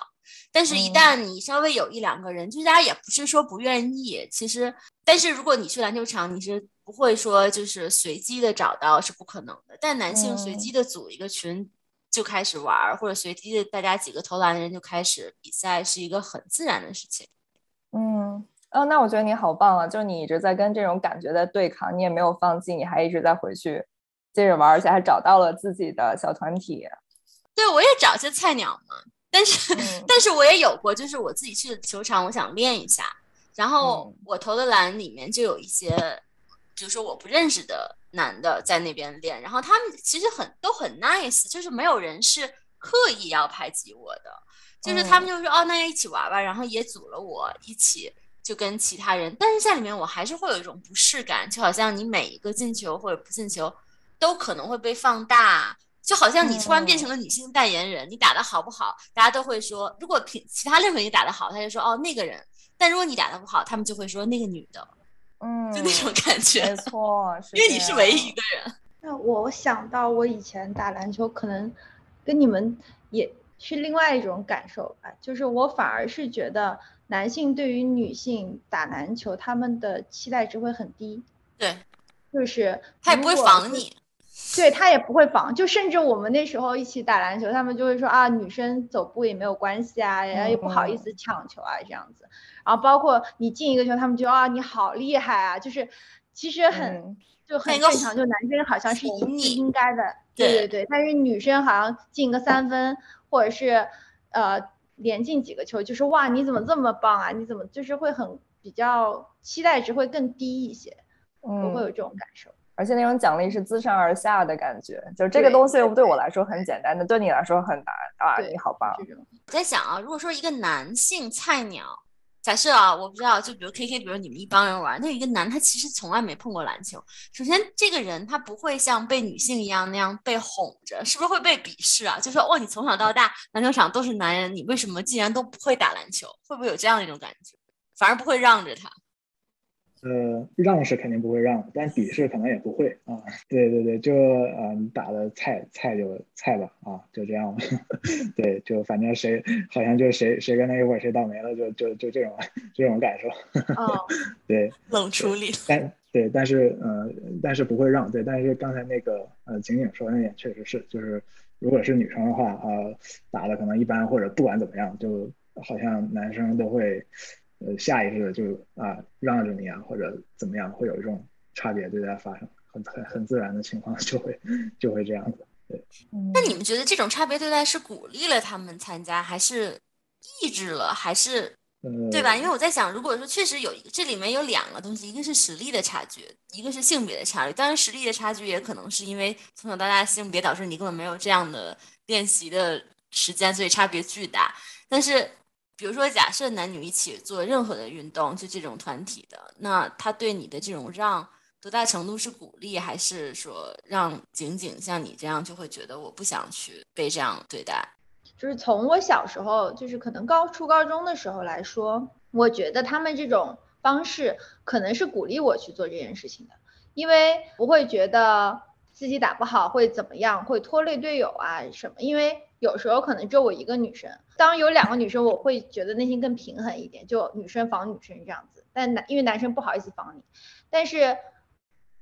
但是，一旦你稍微有一两个人，就大家也不是说不愿意，其实，但是如果你去篮球场，你是不会说就是随机的找到，是不可能的。但男性随机的组一个群就开始玩，或者随机的大家几个投篮的人就开始比赛，是一个很自然的事情。嗯，哦，那我觉得你好棒啊！就你一直在跟这种感觉在对抗，你也没有放弃，你还一直在回去接着玩，而且还找到了自己的小团体。对，我也找些菜鸟嘛，但是 但是我也有过，就是我自己去球场，我想练一下，然后我投的篮里面就有一些，比如说我不认识的男的在那边练，然后他们其实很都很 nice，就是没有人是刻意要排挤我的。就是他们就说哦，那要一起玩吧，然后也组了我一起，就跟其他人。但是在里面我还是会有一种不适感，就好像你每一个进球或者不进球，都可能会被放大，就好像你突然变成了女性代言人，你打的好不好，大家都会说。如果平其他任何一个打的好，他就说哦那个人；但如果你打的不好，他们就会说那个女的。嗯，就那种感觉。没错，因为你是唯一一个人。那我想到我以前打篮球，可能跟你们也。是另外一种感受吧，就是我反而是觉得男性对于女性打篮球，他们的期待值会很低。对，就是他也不会防你，对他也不会防。就甚至我们那时候一起打篮球，他们就会说啊，女生走步也没有关系啊，也不好意思抢球啊这样子。然后包括你进一个球，他们就啊你好厉害啊，就是其实很就很正常，就男生好像是应该的，对对对。但是女生好像进个三分。或者是，呃，连进几个球，就是哇，你怎么这么棒啊？你怎么就是会很比较期待值会更低一些，我会有这种感受。而且那种奖励是自上而下的感觉，就是这个东西对我来说很简单的，对你来说很难啊！你好棒。我在想啊，如果说一个男性菜鸟。假设啊，我不知道，就比如 K K，比如你们一帮人玩，那一个男他其实从来没碰过篮球。首先，这个人他不会像被女性一样那样被哄着，是不是会被鄙视啊？就说哦，你从小到大篮球场都是男人，你为什么竟然都不会打篮球？会不会有这样一种感觉？反而不会让着他。呃，让是肯定不会让，但鄙视可能也不会啊。对对对，就呃，你打的菜菜就菜吧啊，就这样。对，就反正谁好像就谁谁跟他一会儿谁倒霉了，就就就这种这种感受。哦，对，冷处理。但对，但是呃，但是不会让。对，但是刚才那个呃，景景说那点确实是，就是如果是女生的话，呃，打的可能一般，或者不管怎么样，就好像男生都会。呃，下意识的就啊让着你啊，或者怎么样，会有一种差别对待发生，很很很自然的情况就会就会这样子。对，那你们觉得这种差别对待是鼓励了他们参加，还是抑制了，还是对吧？因为我在想，如果说确实有一个，这里面有两个东西，一个是实力的差距，一个是性别的差距。当然，实力的差距也可能是因为从小到大性别导致你根本没有这样的练习的时间，所以差别巨大。但是。比如说，假设男女一起做任何的运动，就这种团体的，那他对你的这种让多大程度是鼓励，还是说让仅仅像你这样就会觉得我不想去被这样对待？就是从我小时候，就是可能高初高中的时候来说，我觉得他们这种方式可能是鼓励我去做这件事情的，因为不会觉得自己打不好会怎么样，会拖累队友啊什么，因为。有时候可能只有我一个女生，当有两个女生，我会觉得内心更平衡一点，就女生防女生这样子。但男因为男生不好意思防你，但是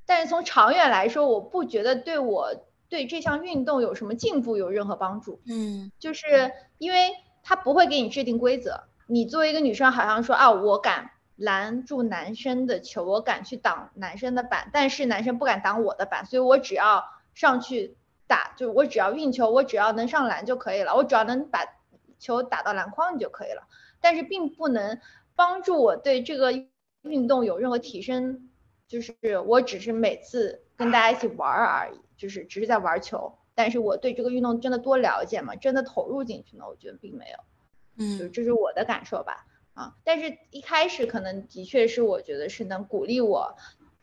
但是从长远来说，我不觉得对我对这项运动有什么进步有任何帮助。嗯，就是因为他不会给你制定规则，你作为一个女生，好像说啊，我敢拦住男生的球，我敢去挡男生的板，但是男生不敢挡我的板，所以我只要上去。打就我只要运球，我只要能上篮就可以了，我只要能把球打到篮筐就可以了。但是并不能帮助我对这个运动有任何提升，就是我只是每次跟大家一起玩而已，就是只是在玩球。但是我对这个运动真的多了解吗？真的投入进去呢？我觉得并没有。嗯，就这是我的感受吧。啊，但是一开始可能的确是我觉得是能鼓励我。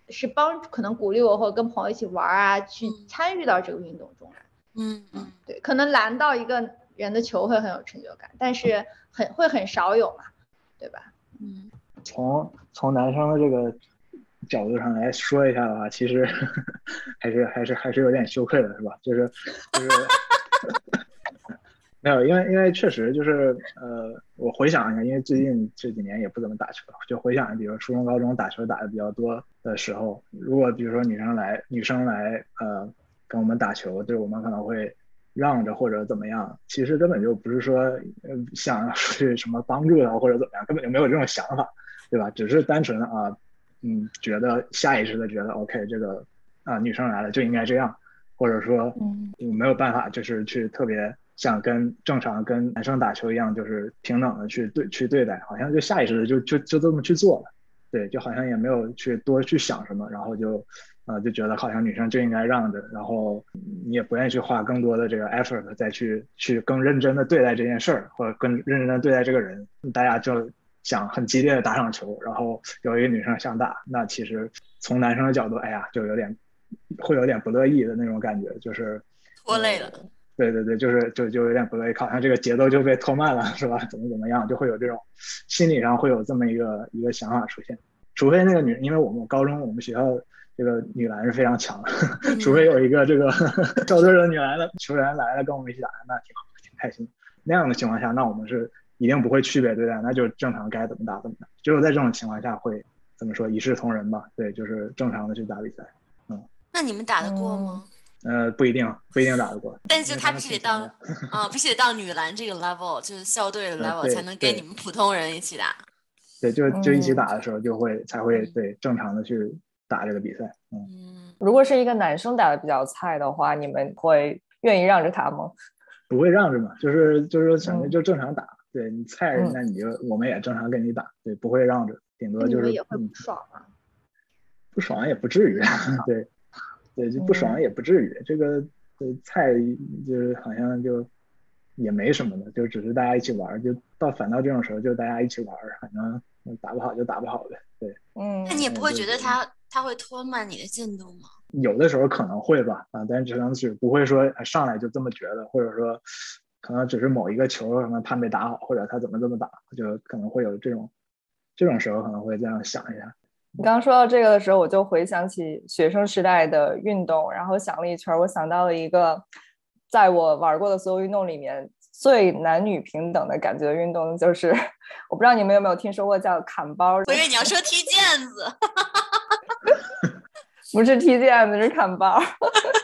是帮可能鼓励我或者跟朋友一起玩啊，去参与到这个运动中来。嗯嗯，对，可能拦到一个人的球会很有成就感，但是很会很少有嘛，对吧？嗯，从从男生的这个角度上来说一下的话，其实 还是还是还是有点羞愧的，是吧？就是就是没有，因为因为确实就是呃，我回想一下，因为最近这几年也不怎么打球，就回想，比如初中、高中打球打的比较多的时候，如果比如说女生来，女生来呃跟我们打球，对我们可能会让着或者怎么样，其实根本就不是说呃想去什么帮助她或者怎么样，根本就没有这种想法，对吧？只是单纯的啊，嗯，觉得下意识的觉得 OK，这个啊女生来了就应该这样，或者说嗯没有办法就是去特别。像跟正常跟男生打球一样，就是平等的去对去对待，好像就下意识的就就就这么去做了，对，就好像也没有去多去想什么，然后就，呃，就觉得好像女生就应该让着，然后你也不愿意去花更多的这个 effort 再去去更认真的对待这件事儿，或者更认真的对待这个人，大家就想很激烈的打场球，然后有一个女生想打，那其实从男生的角度，哎呀，就有点会有点不乐意的那种感觉，就是拖累了。对对对，就是就就有点不乐意，好像这个节奏就被拖慢了，是吧？怎么怎么样，就会有这种心理上会有这么一个一个想法出现。除非那个女，因为我们高中我们学校这个女篮是非常强的，除非有一个这个校队的女篮的球员来了跟我们一起打，那挺好，挺开心。那样的情况下，那我们是一定不会区别对待，那就正常该怎么打怎么打。只有在这种情况下会怎么说一视同仁吧？对，就是正常的去打比赛。嗯，那你们打得过吗？呃，不一定，不一定打得过。但是就他必须得到啊，必须得到女篮这个 level，就是校队的 level，才能跟你们普通人一起打。对，就就一起打的时候，就会才会对正常的去打这个比赛。嗯，如果是一个男生打的比较菜的话，你们会愿意让着他吗？不会让着嘛，就是就是想就正常打。对你菜，那你就我们也正常跟你打，对，不会让着，顶多就是也会不爽啊。不爽也不至于，对。对，就不爽也不至于。这个菜就是好像就也没什么的，就只是大家一起玩。就到反倒这种时候，就大家一起玩，反正打不好就打不好呗。对，嗯。那你也不会觉得他他会拖慢你的进度吗？有的时候可能会吧，啊，但只能是不会说上来就这么觉得，或者说可能只是某一个球可能他没打好，或者他怎么这么打，就可能会有这种这种时候可能会这样想一下。你刚刚说到这个的时候，我就回想起学生时代的运动，然后想了一圈，我想到了一个，在我玩过的所有运动里面最男女平等的感觉的运动，就是我不知道你们有没有听说过叫砍包。我以为你要说踢毽子，不是踢毽子，是砍包。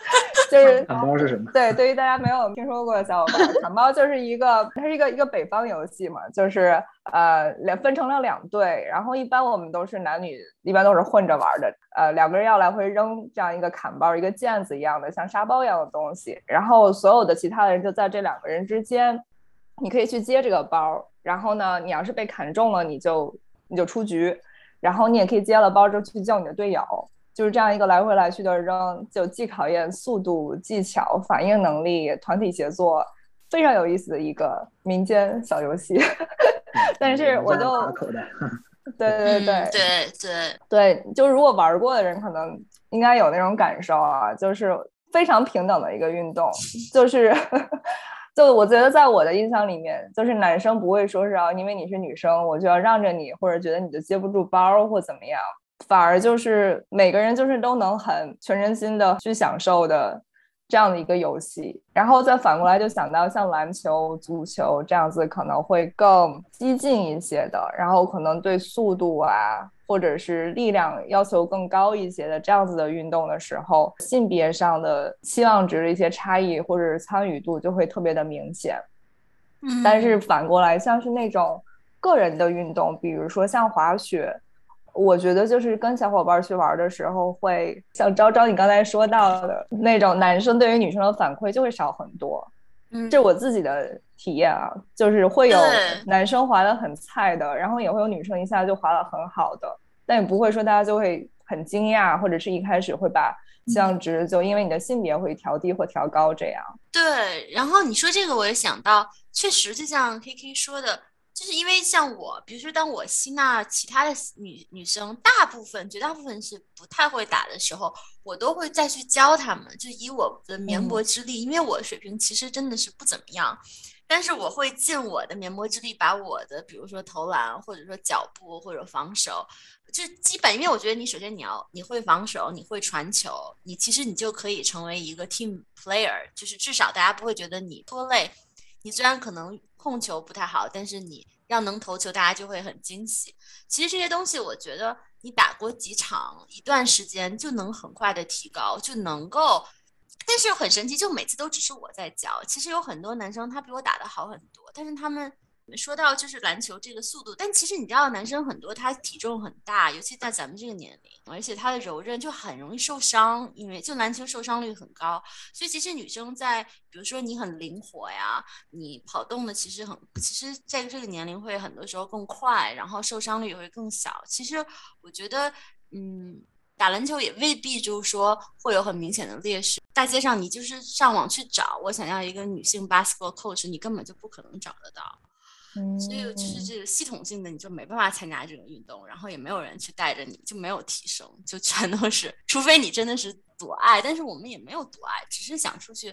就是 砍包是什么？对，对于大家没有听说过的小伙伴，砍包就是一个，它是一个一个北方游戏嘛，就是呃两分成了两队，然后一般我们都是男女，一般都是混着玩的，呃两个人要来回扔这样一个砍包，一个毽子一样的像沙包一样的东西，然后所有的其他的人就在这两个人之间，你可以去接这个包，然后呢，你要是被砍中了，你就你就出局，然后你也可以接了包之后去叫你的队友。就是这样一个来回来去的扔，就既考验速度、技巧、反应能力、团体协作，非常有意思的一个民间小游戏。但是我就，对对对对对对，就如果玩过的人可能应该有那种感受啊，就是非常平等的一个运动。就是，就我觉得在我的印象里面，就是男生不会说是啊，因为你是女生，我就要让着你，或者觉得你就接不住包或怎么样。反而就是每个人就是都能很全身心的去享受的这样的一个游戏，然后再反过来就想到像篮球、足球这样子可能会更激进一些的，然后可能对速度啊或者是力量要求更高一些的这样子的运动的时候，性别上的期望值的一些差异或者是参与度就会特别的明显。嗯，但是反过来像是那种个人的运动，比如说像滑雪。我觉得就是跟小伙伴去玩的时候，会像昭昭你刚才说到的那种男生对于女生的反馈就会少很多。嗯，这是我自己的体验啊，就是会有男生滑的很菜的，然后也会有女生一下就滑的很好的，但也不会说大家就会很惊讶，或者是一开始会把期望值就因为你的性别会调低或调高这样。对，然后你说这个我也想到，确实就像 K K 说的。就是因为像我，比如说当我吸纳其他的女女生，大部分绝大部分是不太会打的时候，我都会再去教他们，就以我的绵薄之力，因为我水平其实真的是不怎么样，但是我会尽我的绵薄之力，把我的比如说投篮，或者说脚步，或者防守，就基本，因为我觉得你首先你要你会防守，你会传球，你其实你就可以成为一个 team player，就是至少大家不会觉得你拖累。你虽然可能控球不太好，但是你要能投球，大家就会很惊喜。其实这些东西，我觉得你打过几场，一段时间就能很快的提高，就能够。但是很神奇，就每次都只是我在教。其实有很多男生他比我打的好很多，但是他们。说到就是篮球这个速度，但其实你知道，男生很多他体重很大，尤其在咱们这个年龄，而且他的柔韧就很容易受伤，因为就篮球受伤率很高。所以其实女生在，比如说你很灵活呀，你跑动的其实很，其实在这个年龄会很多时候更快，然后受伤率也会更小。其实我觉得，嗯，打篮球也未必就是说会有很明显的劣势。大街上你就是上网去找，我想要一个女性 basketball coach，你根本就不可能找得到。所以就是这个系统性的，你就没办法参加这种运动，然后也没有人去带着你，就没有提升，就全都是，除非你真的是多爱，但是我们也没有多爱，只是想出去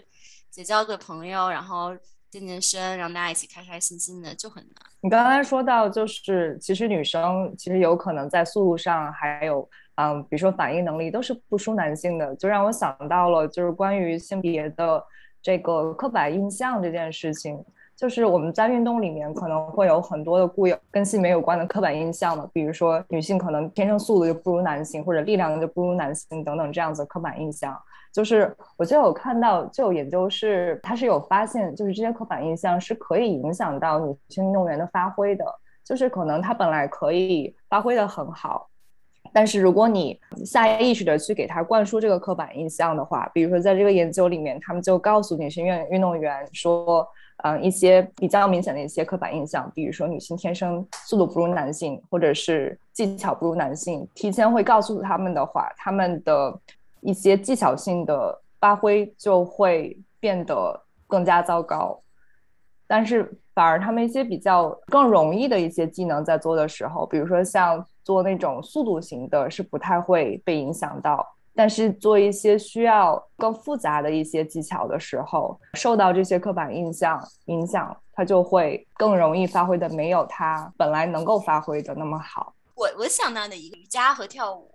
结交个朋友，然后健健身，让大家一起开开心心的，就很难。你刚才说到，就是其实女生其实有可能在速度上，还有嗯，比如说反应能力都是不输男性的，就让我想到了就是关于性别的这个刻板印象这件事情。就是我们在运动里面可能会有很多的固有跟性别有关的刻板印象嘛，比如说女性可能天生速度就不如男性，或者力量就不如男性等等这样子刻板印象。就是我就有看到，就有研究是他是有发现，就是这些刻板印象是可以影响到女性运动员的发挥的。就是可能她本来可以发挥的很好，但是如果你下意识的去给他灌输这个刻板印象的话，比如说在这个研究里面，他们就告诉女性运运动员说。嗯，一些比较明显的一些刻板印象，比如说女性天生速度不如男性，或者是技巧不如男性，提前会告诉他们的话，他们的一些技巧性的发挥就会变得更加糟糕。但是反而他们一些比较更容易的一些技能在做的时候，比如说像做那种速度型的，是不太会被影响到。但是做一些需要更复杂的一些技巧的时候，受到这些刻板印象影响，他就会更容易发挥的没有他本来能够发挥的那么好。我我想到的一个瑜伽和跳舞，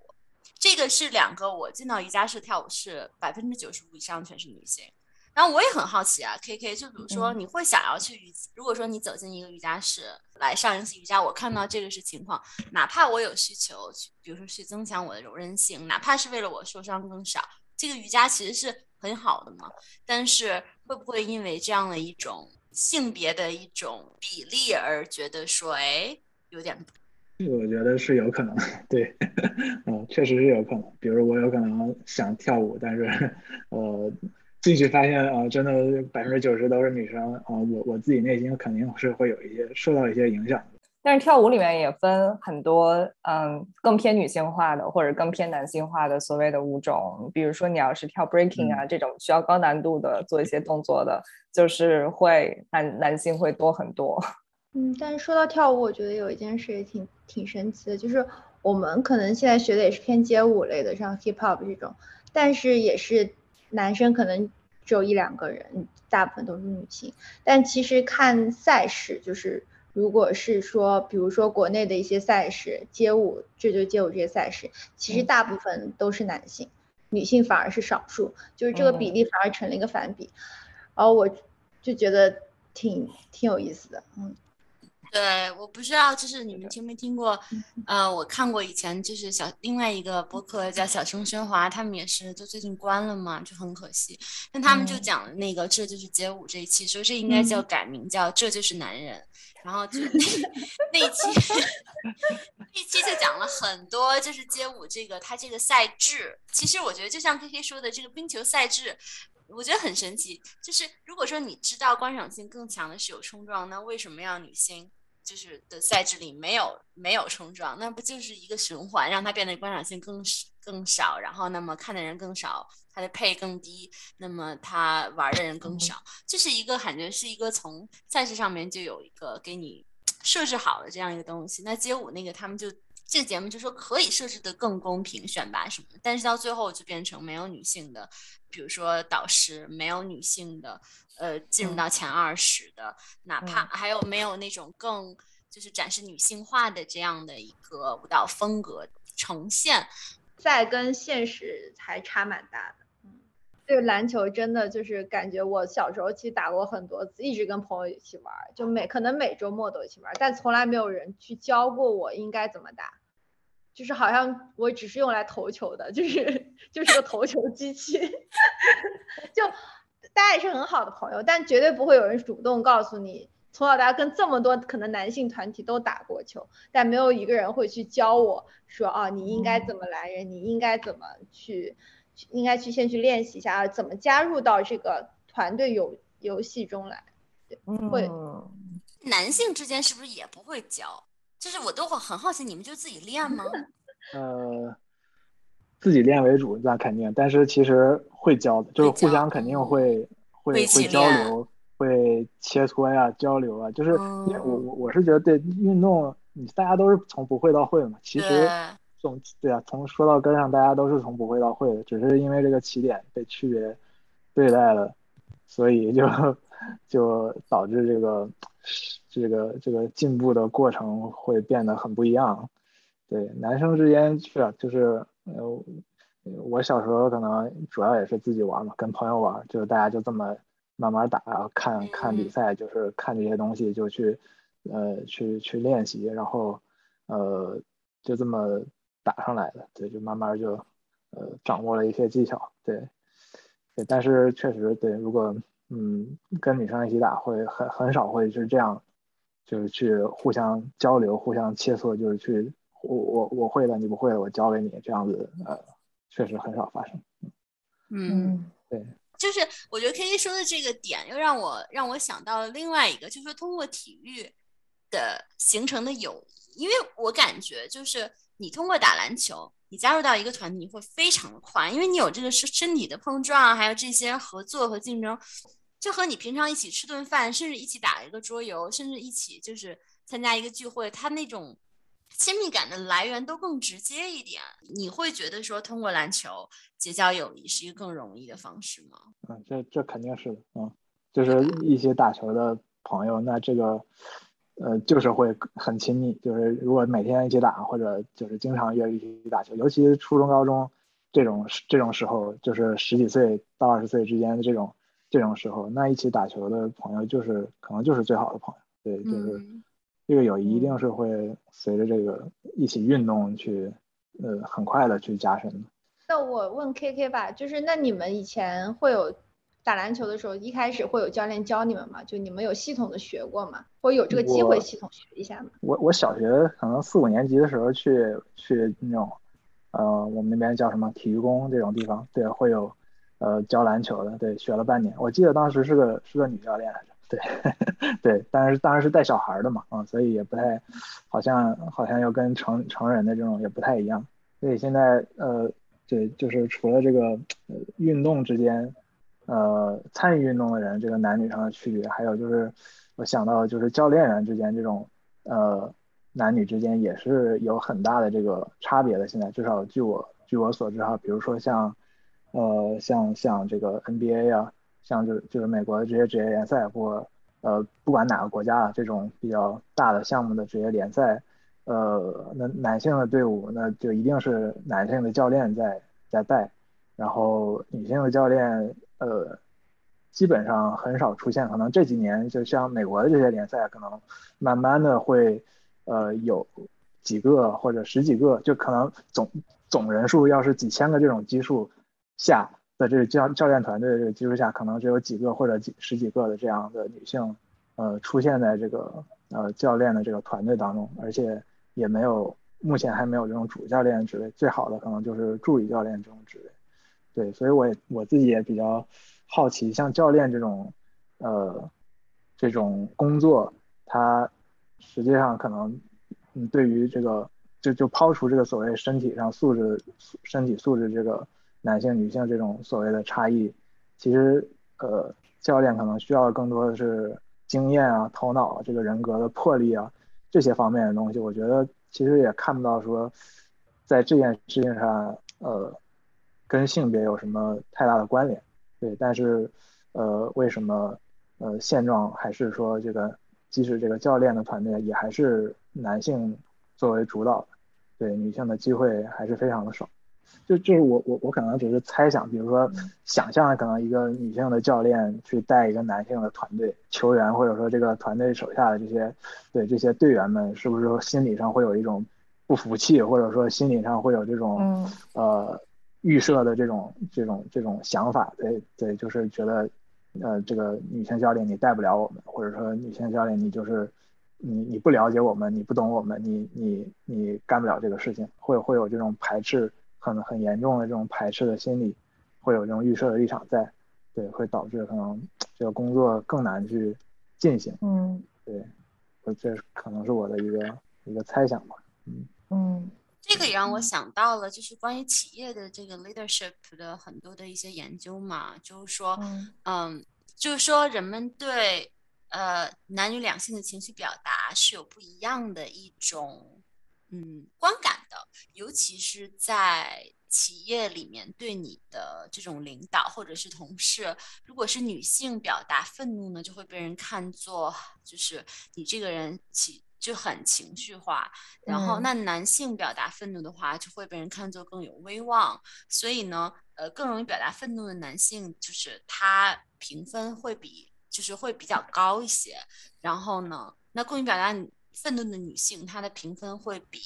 这个是两个我进到瑜伽室跳舞室，百分之九十五以上全是女性。然后我也很好奇啊，K K，就比如说你会想要去瑜，如果说你走进一个瑜伽室来上一次瑜伽，我看到这个是情况，哪怕我有需求去，比如说去增强我的柔韧性，哪怕是为了我受伤更少，这个瑜伽其实是很好的嘛。但是会不会因为这样的一种性别的一种比例而觉得说，哎，有点？我觉得是有可能，对，嗯，确实是有可能。比如我有可能想跳舞，但是，呃。进去发现啊，真的百分之九十都是女生啊，我我自己内心肯定是会有一些受到一些影响的。但是跳舞里面也分很多，嗯，更偏女性化的或者更偏男性化的所谓的舞种。比如说你要是跳 breaking 啊这种需要高难度的做一些动作的，就是会男男性会多很多。嗯，但是说到跳舞，我觉得有一件事也挺挺神奇的，就是我们可能现在学的也是偏街舞类的，像 hip hop 这种，但是也是。男生可能只有一两个人，大部分都是女性。但其实看赛事，就是如果是说，比如说国内的一些赛事，街舞，这就街舞这些赛事，其实大部分都是男性，女性反而是少数，就是这个比例反而成了一个反比。然后我就觉得挺挺有意思的，嗯。对，我不知道，就是你们听没听过？呃，我看过以前就是小另外一个博客叫小声喧哗，他们也是就最近关了嘛，就很可惜。但他们就讲那个这就是街舞这一期，说这应该叫改名叫这就是男人。然后就那 那一期 那一期就讲了很多，就是街舞这个它这个赛制。其实我觉得就像 K K 说的，这个冰球赛制，我觉得很神奇。就是如果说你知道观赏性更强的是有冲撞，那为什么要女性？就是的赛制里没有没有冲撞，那不就是一个循环，让它变得观赏性更更少，然后那么看的人更少，它的配更低，那么他玩的人更少，这是一个感觉是一个从赛事上面就有一个给你设置好的这样一个东西。那街舞那个他们就这个节目就说可以设置的更公平，选拔什么，但是到最后就变成没有女性的，比如说导师没有女性的。呃，进入到前二十的，哪怕还有没有那种更就是展示女性化的这样的一个舞蹈风格呈现，在跟现实还差蛮大的。嗯，这个篮球真的就是感觉我小时候其实打过很多次，一直跟朋友一起玩，就每可能每周末都一起玩，但从来没有人去教过我应该怎么打，就是好像我只是用来投球的，就是就是个投球机器，就大家也是很好的朋友，但绝对不会有人主动告诉你，从小到大跟这么多可能男性团体都打过球，但没有一个人会去教我说啊，你应该怎么来人，你应该怎么去。应该去先去练习一下怎么加入到这个团队游游戏中来。会，男性之间是不是也不会教？就是我都会很好奇，你们就自己练吗？呃，自己练为主，那肯定。但是其实会教的，就是互相肯定会会会交流，会切磋呀，交流啊。就是因为我我我是觉得对运动，你大家都是从不会到会嘛。其实。从对啊，从说到根上，大家都是从不会到会的，只是因为这个起点被区别对待了，所以就就导致这个这个这个进步的过程会变得很不一样。对，男生之间是啊，就是呃，我小时候可能主要也是自己玩嘛，跟朋友玩，就是大家就这么慢慢打，然后看看比赛，就是看这些东西就去呃去去练习，然后呃就这么。打上来的，对，就慢慢就，呃，掌握了一些技巧，对，对，但是确实对，如果嗯跟女生一起打，会很很少会是这样，就是去互相交流、互相切磋，就是去我我我会的，你不会的，我教给你这样子，呃，确实很少发生。嗯，对，就是我觉得 K K 说的这个点，又让我让我想到了另外一个，就是通过体育的形成的友谊，因为我感觉就是。你通过打篮球，你加入到一个团体你会非常的快，因为你有这个身身体的碰撞，还有这些合作和竞争，就和你平常一起吃顿饭，甚至一起打一个桌游，甚至一起就是参加一个聚会，它那种亲密感的来源都更直接一点。你会觉得说通过篮球结交友谊是一个更容易的方式吗？嗯，这这肯定是的，嗯，就是一些打球的朋友，那这个。呃，就是会很亲密，就是如果每天一起打，或者就是经常约一起打球，尤其初中、高中这种这种时候，就是十几岁到二十岁之间的这种这种时候，那一起打球的朋友就是可能就是最好的朋友。对，就是这个友谊一定是会随着这个一起运动去，呃，很快的去加深的。那我问 K K 吧，就是那你们以前会有？打篮球的时候，一开始会有教练教你们吗？就你们有系统的学过吗？或有这个机会系统学一下吗？我我小学可能四五年级的时候去去那种，呃，我们那边叫什么体育宫这种地方，对，会有，呃，教篮球的，对，学了半年。我记得当时是个是个女教练来着，对 对，但是当然是带小孩的嘛，啊，所以也不太，好像好像要跟成成人的这种也不太一样。所以现在呃，对，就是除了这个呃运动之间。呃，参与运动的人，这个男女上的区别，还有就是，我想到就是教练员之间这种，呃，男女之间也是有很大的这个差别的。现在至少据我据我所知哈，比如说像，呃，像像这个 NBA 啊，像就是就是美国的这些职业联赛，或呃，不管哪个国家啊，这种比较大的项目的职业联赛，呃，那男性的队伍那就一定是男性的教练在在带，然后女性的教练。呃，基本上很少出现。可能这几年，就像美国的这些联赛，可能慢慢的会，呃，有几个或者十几个，就可能总总人数要是几千个这种基数下的这个教教练团队的这个基数下，可能只有几个或者几十几个的这样的女性，呃，出现在这个呃教练的这个团队当中，而且也没有，目前还没有这种主教练职位，最好的可能就是助理教练这种职位。对，所以我也我自己也比较好奇，像教练这种，呃，这种工作，他实际上可能，嗯，对于这个，就就抛除这个所谓身体上素质、身体素质这个男性、女性这种所谓的差异，其实，呃，教练可能需要更多的是经验啊、头脑、这个人格的魄力啊这些方面的东西。我觉得其实也看不到说，在这件事情上，呃。跟性别有什么太大的关联？对，但是，呃，为什么，呃，现状还是说这个，即使这个教练的团队也还是男性作为主导的，对，女性的机会还是非常的少。就就是我我我可能只是猜想，比如说想象可能一个女性的教练去带一个男性的团队球员，或者说这个团队手下的这些对这些队员们，是不是心理上会有一种不服气，或者说心理上会有这种呃预设的这种这种这种想法？对对，就是觉得呃这个女性教练你带不了我们，或者说女性教练你就是你你不了解我们，你不懂我们，你你你干不了这个事情，会会有这种排斥。很很严重的这种排斥的心理，会有这种预设的立场在，对，会导致可能这个工作更难去进行。嗯，对，这可能是我的一个一个猜想吧。嗯嗯，这个也让我想到了，就是关于企业的这个 leadership 的很多的一些研究嘛，就是说，嗯，就是说人们对呃男女两性的情绪表达是有不一样的一种。嗯，观感的，尤其是在企业里面，对你的这种领导或者是同事，如果是女性表达愤怒呢，就会被人看作就是你这个人情就很情绪化。然后，那男性表达愤怒的话，就会被人看作更有威望。所以呢，呃，更容易表达愤怒的男性，就是他评分会比就是会比较高一些。然后呢，那更容易表达。愤怒的女性，她的评分会比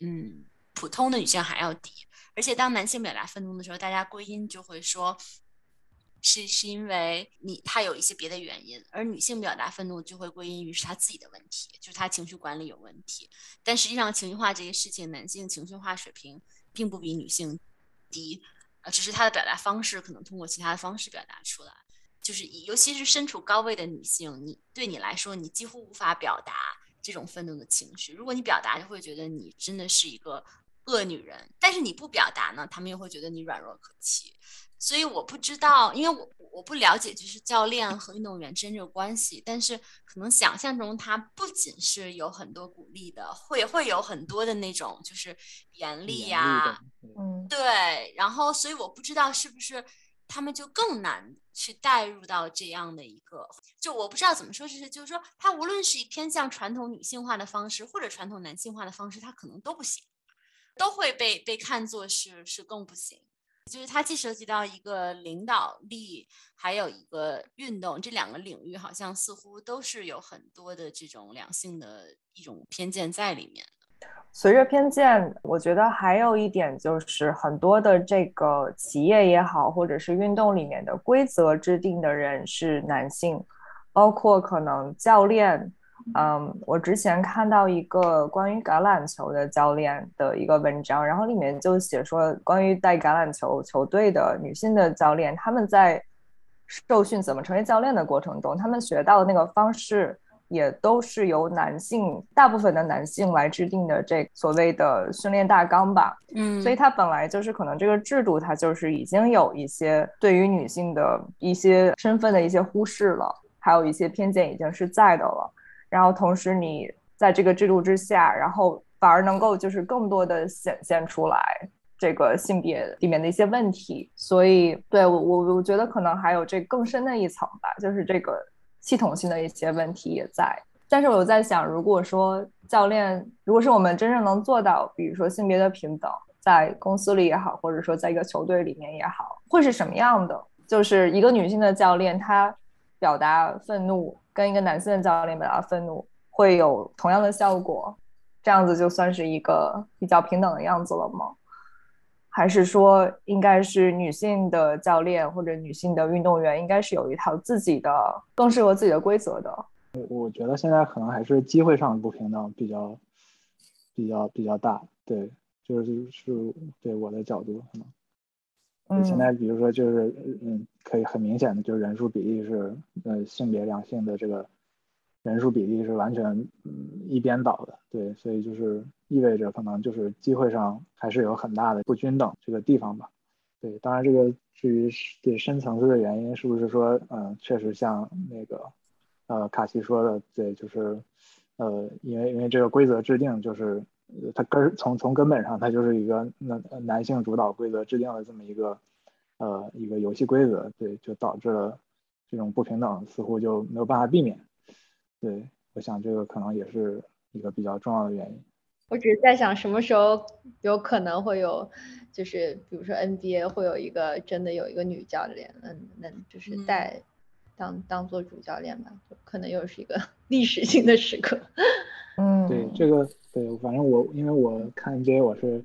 嗯普通的女性还要低。而且当男性表达愤怒的时候，大家归因就会说是是因为你他有一些别的原因，而女性表达愤怒就会归因于是她自己的问题，就是她情绪管理有问题。但实际上，情绪化这些事情，男性情绪化水平并不比女性低，呃，只是他的表达方式可能通过其他的方式表达出来。就是尤其是身处高位的女性，你对你来说，你几乎无法表达。这种愤怒的情绪，如果你表达，就会觉得你真的是一个恶女人；但是你不表达呢，他们又会觉得你软弱可欺。所以我不知道，因为我我不了解就是教练和运动员之间这个关系，但是可能想象中他不仅是有很多鼓励的，会会有很多的那种就是严厉呀，嗯，对。然后，所以我不知道是不是。他们就更难去带入到这样的一个，就我不知道怎么说，就是就是说，他无论是以偏向传统女性化的方式，或者传统男性化的方式，他可能都不行，都会被被看作是是更不行。就是它既涉及到一个领导力，还有一个运动，这两个领域好像似乎都是有很多的这种两性的一种偏见在里面。随着偏见，我觉得还有一点就是很多的这个企业也好，或者是运动里面的规则制定的人是男性，包括可能教练。嗯，我之前看到一个关于橄榄球的教练的一个文章，然后里面就写说，关于带橄榄球球队的女性的教练，他们在受训怎么成为教练的过程中，他们学到的那个方式。也都是由男性，大部分的男性来制定的这所谓的训练大纲吧。嗯，所以它本来就是可能这个制度，它就是已经有一些对于女性的一些身份的一些忽视了，还有一些偏见已经是在的了。然后同时你在这个制度之下，然后反而能够就是更多的显现出来这个性别里面的一些问题。所以对我我我觉得可能还有这更深的一层吧，就是这个。系统性的一些问题也在，但是我在想，如果说教练，如果是我们真正能做到，比如说性别的平等，在公司里也好，或者说在一个球队里面也好，会是什么样的？就是一个女性的教练，她表达愤怒，跟一个男性的教练表达愤怒，会有同样的效果，这样子就算是一个比较平等的样子了吗？还是说，应该是女性的教练或者女性的运动员，应该是有一套自己的更适合自己的规则的。我我觉得现在可能还是机会上的不平等比较比较比较大。对，就是是对我的角度可能。嗯。现在比如说就是嗯，可以很明显的就是人数比例是呃性别两性的这个人数比例是完全嗯一边倒的。对，所以就是。意味着可能就是机会上还是有很大的不均等这个地方吧。对，当然这个至于对深层次的原因，是不是说，嗯，确实像那个，呃，卡西说的，对，就是，呃，因为因为这个规则制定就是，它根从从根本上它就是一个男男性主导规则制定的这么一个，呃，一个游戏规则，对，就导致了这种不平等似乎就没有办法避免。对，我想这个可能也是一个比较重要的原因。我只是在想什么时候有可能会有，就是比如说 NBA 会有一个真的有一个女教练，嗯，那就是带当当做主教练吧，可能又是一个 历史性的时刻。嗯，对这个，对，反正我因为我看 NBA 我是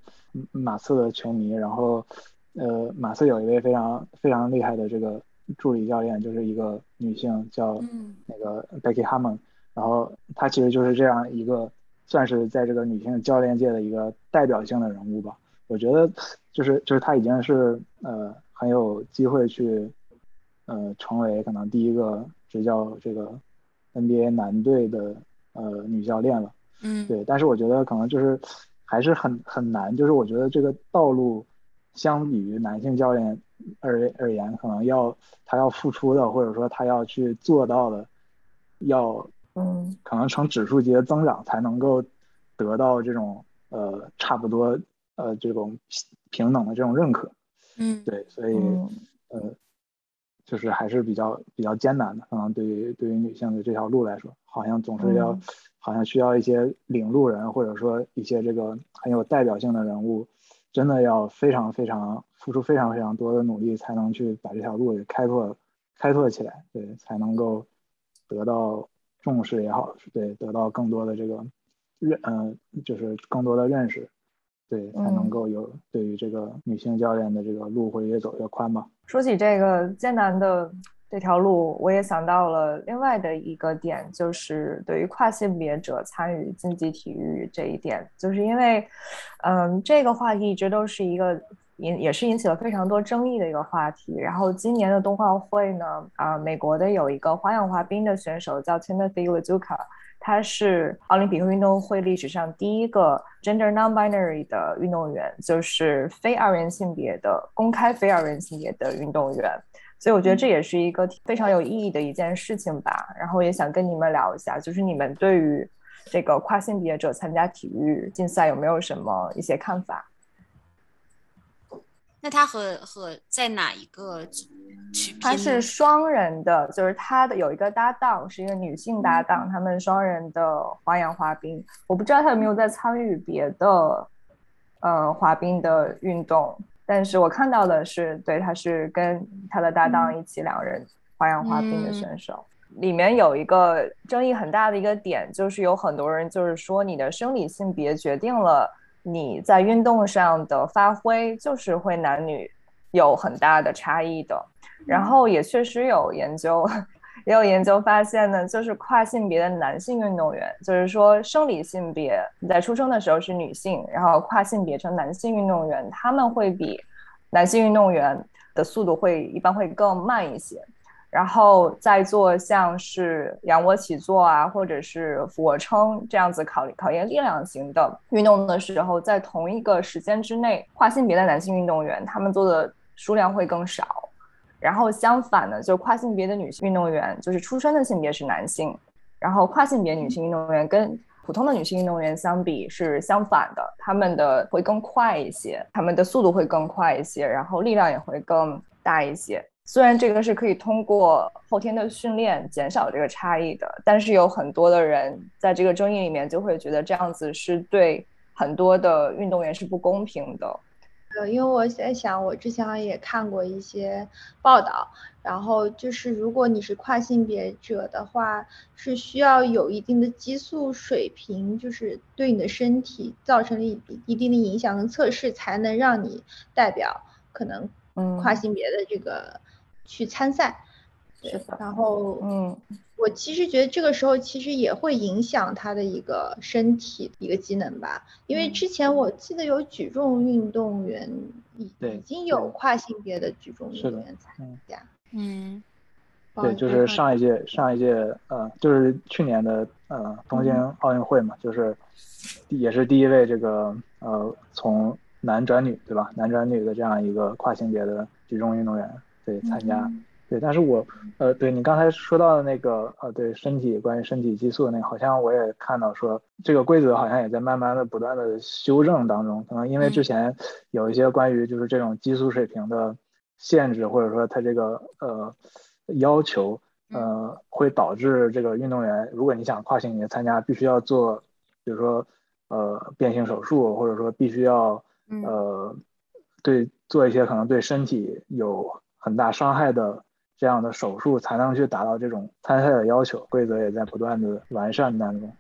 马刺的球迷，然后呃，马刺有一位非常非常厉害的这个助理教练，就是一个女性叫那个 Becky Hammon，然后她其实就是这样一个算是在这个女性教练界的一个代表性的人物吧。我觉得就是就是她已经是呃很有机会去呃成为可能第一个执教这个 NBA 男队的。呃，女教练了，嗯，对，但是我觉得可能就是还是很很难，就是我觉得这个道路相比于男性教练而而言，可能要他要付出的，或者说他要去做到的，要嗯，可能呈指数级的增长才能够得到这种呃差不多呃这种平等的这种认可，嗯，对，所以呃。就是还是比较比较艰难的，可能对于对于女性的这条路来说，好像总是要，好像需要一些领路人，或者说一些这个很有代表性的人物，真的要非常非常付出非常非常多的努力，才能去把这条路给开拓开拓起来，对，才能够得到重视也好，对，得到更多的这个认，嗯，就是更多的认识。对，才能够有对于这个女性教练的这个路会越走越宽吧。说起这个艰难的这条路，我也想到了另外的一个点，就是对于跨性别者参与竞技体育这一点，就是因为，嗯，这个话题一直都是一个引也是引起了非常多争议的一个话题。然后今年的冬奥会呢，啊，美国的有一个花样滑冰的选手叫 Timothy Lazuka。他是奥林匹克运动会历史上第一个 gender non-binary 的运动员，就是非二元性别的公开非二元性别的运动员。所以我觉得这也是一个非常有意义的一件事情吧。然后也想跟你们聊一下，就是你们对于这个跨性别者参加体育竞赛有没有什么一些看法？那他和和在哪一个区？他是双人的，就是他的有一个搭档是一个女性搭档，他们双人的花样滑冰。我不知道他有没有在参与别的，呃，滑冰的运动。但是我看到的是，对，他是跟他的搭档一起两人花样滑冰的选手。里面有一个争议很大的一个点，就是有很多人就是说，你的生理性别决定了。你在运动上的发挥就是会男女有很大的差异的，然后也确实有研究，也有研究发现呢，就是跨性别的男性运动员，就是说生理性别你在出生的时候是女性，然后跨性别成男性运动员，他们会比男性运动员的速度会一般会更慢一些。然后再做像是仰卧起坐啊，或者是俯卧撑这样子考考验力量型的运动的时候，在同一个时间之内，跨性别的男性运动员他们做的数量会更少。然后相反呢，就是跨性别的女性运动员，就是出生的性别是男性，然后跨性别女性运动员跟普通的女性运动员相比是相反的，他们的会更快一些，他们的速度会更快一些，然后力量也会更大一些。虽然这个是可以通过后天的训练减少这个差异的，但是有很多的人在这个争议里面就会觉得这样子是对很多的运动员是不公平的。呃，因为我在想，我之前也看过一些报道，然后就是如果你是跨性别者的话，是需要有一定的激素水平，就是对你的身体造成了一一定的影响跟测试，才能让你代表可能跨性别的这个。去参赛，对，然后，嗯，我其实觉得这个时候其实也会影响他的一个身体一个机能吧，因为之前我记得有举重运动员已已经有跨性别的举重运动员参加，嗯，对，就是上一届上一届呃，就是去年的呃东京奥运会嘛，就是也是第一位这个呃从男转女对吧，男转女的这样一个跨性别的举重运动员。对，参加，对，但是我，呃，对你刚才说到的那个，呃，对身体关于身体激素的那个，好像我也看到说，这个规则好像也在慢慢的不断的修正当中，可能因为之前有一些关于就是这种激素水平的限制，或者说它这个呃要求，呃，会导致这个运动员，如果你想跨性别参加，必须要做，比如说呃变性手术，或者说必须要呃对做一些可能对身体有很大伤害的这样的手术，才能去达到这种参赛的要求。规则也在不断的完善当中。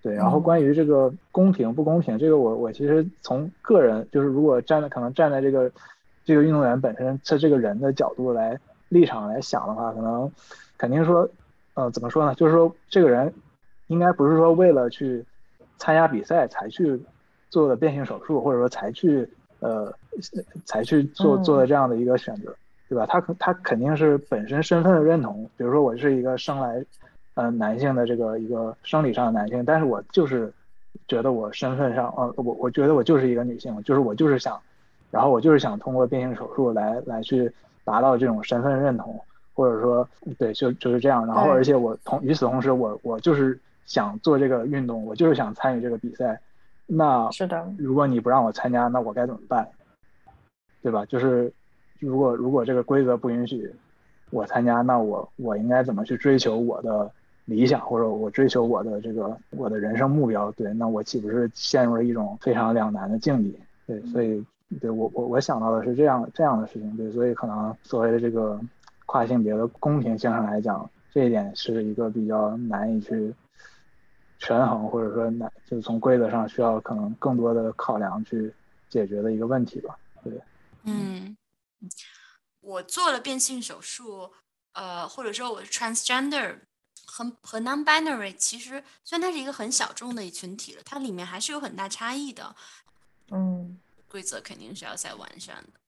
对，然后关于这个公平不公平，这个我我其实从个人就是如果站在可能站在这个这个运动员本身他这个人的角度来立场来想的话，可能肯定说，呃，怎么说呢？就是说这个人应该不是说为了去参加比赛才去做的变性手术，或者说才去呃才去做做的这样的一个选择，对吧？他可他肯定是本身身份的认同，比如说我是一个生来。呃，男性的这个一个生理上的男性，但是我就是觉得我身份上，呃，我我觉得我就是一个女性，就是我就是想，然后我就是想通过变性手术来来去达到这种身份认同，或者说，对，就就是这样。然后，而且我同与此同时，我我就是想做这个运动，我就是想参与这个比赛。那是的，如果你不让我参加，那我该怎么办？对吧？就是如果如果这个规则不允许我参加，那我我应该怎么去追求我的？理想或者我追求我的这个我的人生目标，对，那我岂不是陷入了一种非常两难的境地？对，所以对我我我想到的是这样这样的事情，对，所以可能所谓的这个跨性别的公平性上来讲，这一点是一个比较难以去权衡，或者说难就是从规则上需要可能更多的考量去解决的一个问题吧。对，嗯，我做了变性手术，呃，或者说我是 transgender。和和 non-binary 其实虽然它是一个很小众的一群体了，它里面还是有很大差异的。嗯，规则肯定是要再完善的。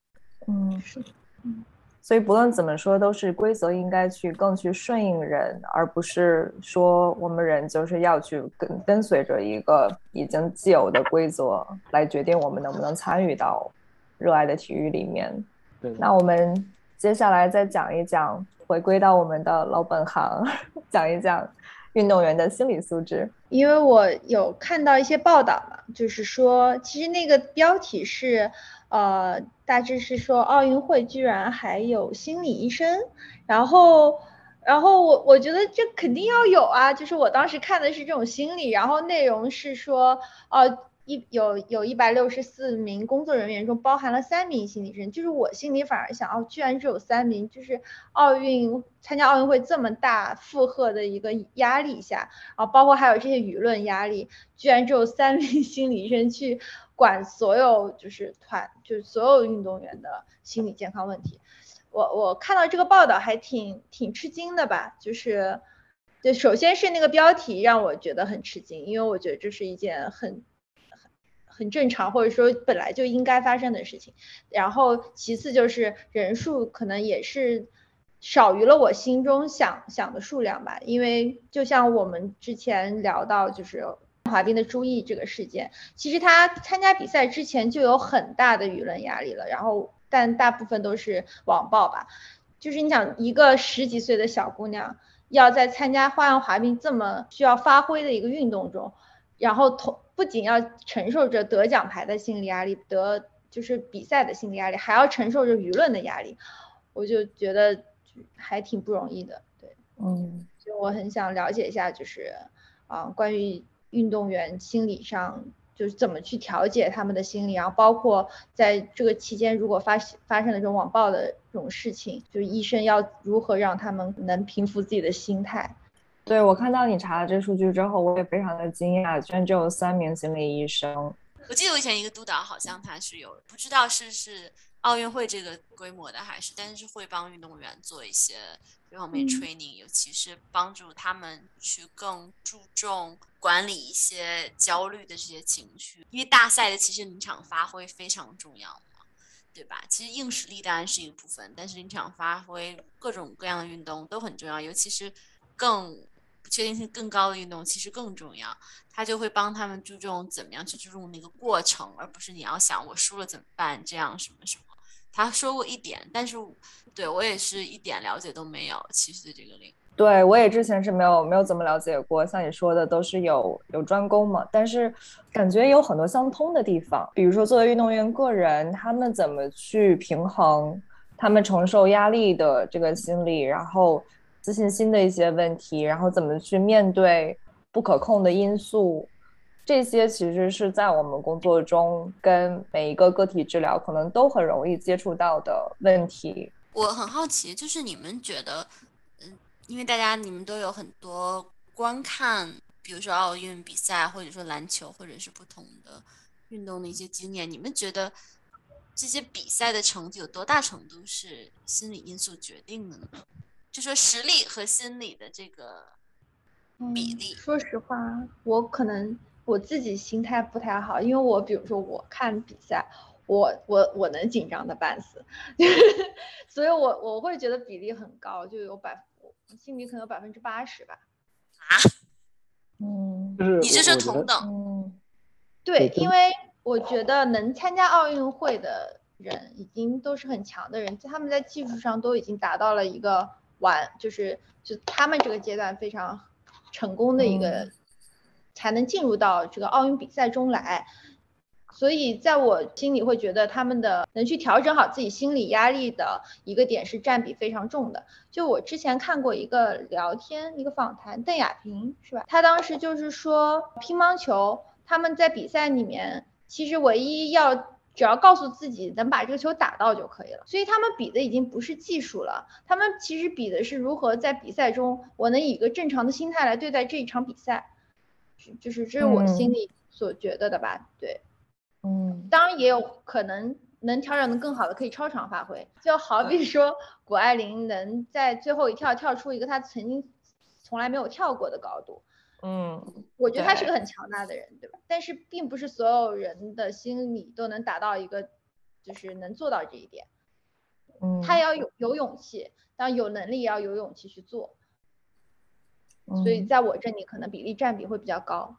嗯，是的。嗯，所以不论怎么说，都是规则应该去更去顺应人，而不是说我们人就是要去跟跟随着一个已经既有的规则来决定我们能不能参与到热爱的体育里面。对。那我们接下来再讲一讲。回归到我们的老本行，讲一讲运动员的心理素质。因为我有看到一些报道嘛，就是说，其实那个标题是，呃，大致是说奥运会居然还有心理医生，然后，然后我我觉得这肯定要有啊，就是我当时看的是这种心理，然后内容是说，呃。一有有一百六十四名工作人员中包含了三名心理生，就是我心里反而想，哦，居然只有三名，就是奥运参加奥运会这么大负荷的一个压力下，啊，包括还有这些舆论压力，居然只有三名 心理医生去管所有就是团就是所有运动员的心理健康问题，我我看到这个报道还挺挺吃惊的吧，就是，对，首先是那个标题让我觉得很吃惊，因为我觉得这是一件很。很正常，或者说本来就应该发生的事情。然后其次就是人数可能也是少于了我心中想想的数量吧。因为就像我们之前聊到，就是滑冰的朱毅这个事件，其实他参加比赛之前就有很大的舆论压力了。然后但大部分都是网暴吧。就是你想一个十几岁的小姑娘要在参加花样滑冰这么需要发挥的一个运动中，然后同。不仅要承受着得奖牌的心理压力，得就是比赛的心理压力，还要承受着舆论的压力，我就觉得还挺不容易的。对，嗯，就我很想了解一下，就是啊，关于运动员心理上，就是怎么去调节他们的心理，然后包括在这个期间，如果发发生了这种网暴的这种事情，就是医生要如何让他们能平复自己的心态。对我看到你查了这数据之后，我也非常的惊讶，居然只有三名心理医生。我记得我以前一个督导好像他是有，不知道是是奥运会这个规模的还是，但是会帮运动员做一些这方面 training，尤其是帮助他们去更注重管理一些焦虑的这些情绪，因为大赛的其实临场发挥非常重要嘛，对吧？其实硬实力当然是一部分，但是临场发挥各种各样的运动都很重要，尤其是更。确定性更高的运动其实更重要，他就会帮他们注重怎么样去注重那个过程，而不是你要想我输了怎么办这样什么什么。他说过一点，但是对我也是一点了解都没有。其实这个领域，对我也之前是没有没有怎么了解过。像你说的都是有有专攻嘛，但是感觉有很多相通的地方。比如说作为运动员个人，他们怎么去平衡他们承受压力的这个心理，然后。自信心的一些问题，然后怎么去面对不可控的因素，这些其实是在我们工作中跟每一个个体治疗可能都很容易接触到的问题。我很好奇，就是你们觉得，嗯，因为大家你们都有很多观看，比如说奥运比赛，或者说篮球，或者是不同的运动的一些经验，你们觉得这些比赛的成绩有多大程度是心理因素决定的呢？就说实力和心理的这个比例。说实话，我可能我自己心态不太好，因为我比如说我看比赛。我我我能紧张的半死，所以我我会觉得比例很高，就有百心理可能有百分之八十吧。啊？嗯，就是你这是同等。嗯，对，因为我觉得能参加奥运会的人已经都是很强的人，他们在技术上都已经达到了一个完，就是就他们这个阶段非常成功的一个，才能进入到这个奥运比赛中来。所以，在我心里会觉得他们的能去调整好自己心理压力的一个点是占比非常重的。就我之前看过一个聊天，一个访谈，邓亚萍是吧？她当时就是说，乒乓球他们在比赛里面，其实唯一要只要告诉自己能把这个球打到就可以了。所以他们比的已经不是技术了，他们其实比的是如何在比赛中，我能以一个正常的心态来对待这一场比赛。就是这是我心里所觉得的吧？对。嗯，当然也有可能能调整的更好的，可以超常发挥。就好比说谷爱凌能在最后一跳跳出一个她曾经从来没有跳过的高度。嗯，我觉得他是个很强大的人，对吧？但是并不是所有人的心理都能达到一个，就是能做到这一点。嗯，他要有有勇气，当然有能力也要有勇气去做。所以在我这里可能比例占比会比较高。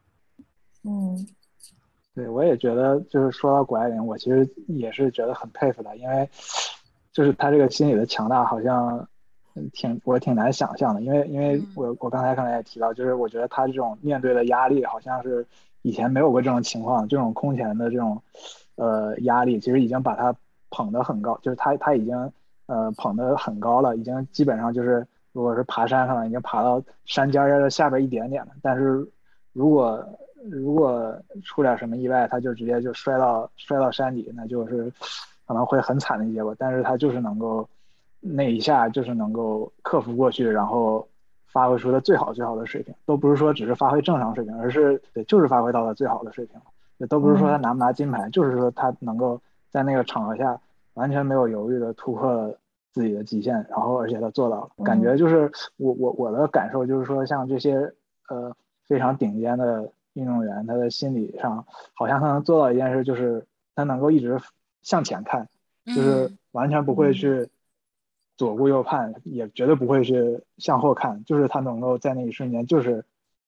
嗯。对，我也觉得，就是说到谷爱凌，我其实也是觉得很佩服她，因为就是她这个心理的强大，好像挺我挺难想象的。因为，因为我我刚才可能也提到，就是我觉得他这种面对的压力，好像是以前没有过这种情况，这种空前的这种呃压力，其实已经把他捧得很高，就是他他已经呃捧得很高了，已经基本上就是如果是爬山上，已经爬到山尖的下边一点点了。但是如果如果出点什么意外，他就直接就摔到摔到山底，那就是可能会很惨的结果。但是他就是能够那一下就是能够克服过去，然后发挥出他最好最好的水平，都不是说只是发挥正常水平，而是对就是发挥到了最好的水平。也都不是说他拿不拿金牌，就是说他能够在那个场合下完全没有犹豫的突破了自己的极限，然后而且他做到了。感觉就是我我我的感受就是说，像这些呃非常顶尖的。运动员他的心理上好像他能做到一件事，就是他能够一直向前看，就是完全不会去左顾右盼，也绝对不会去向后看，就是他能够在那一瞬间，就是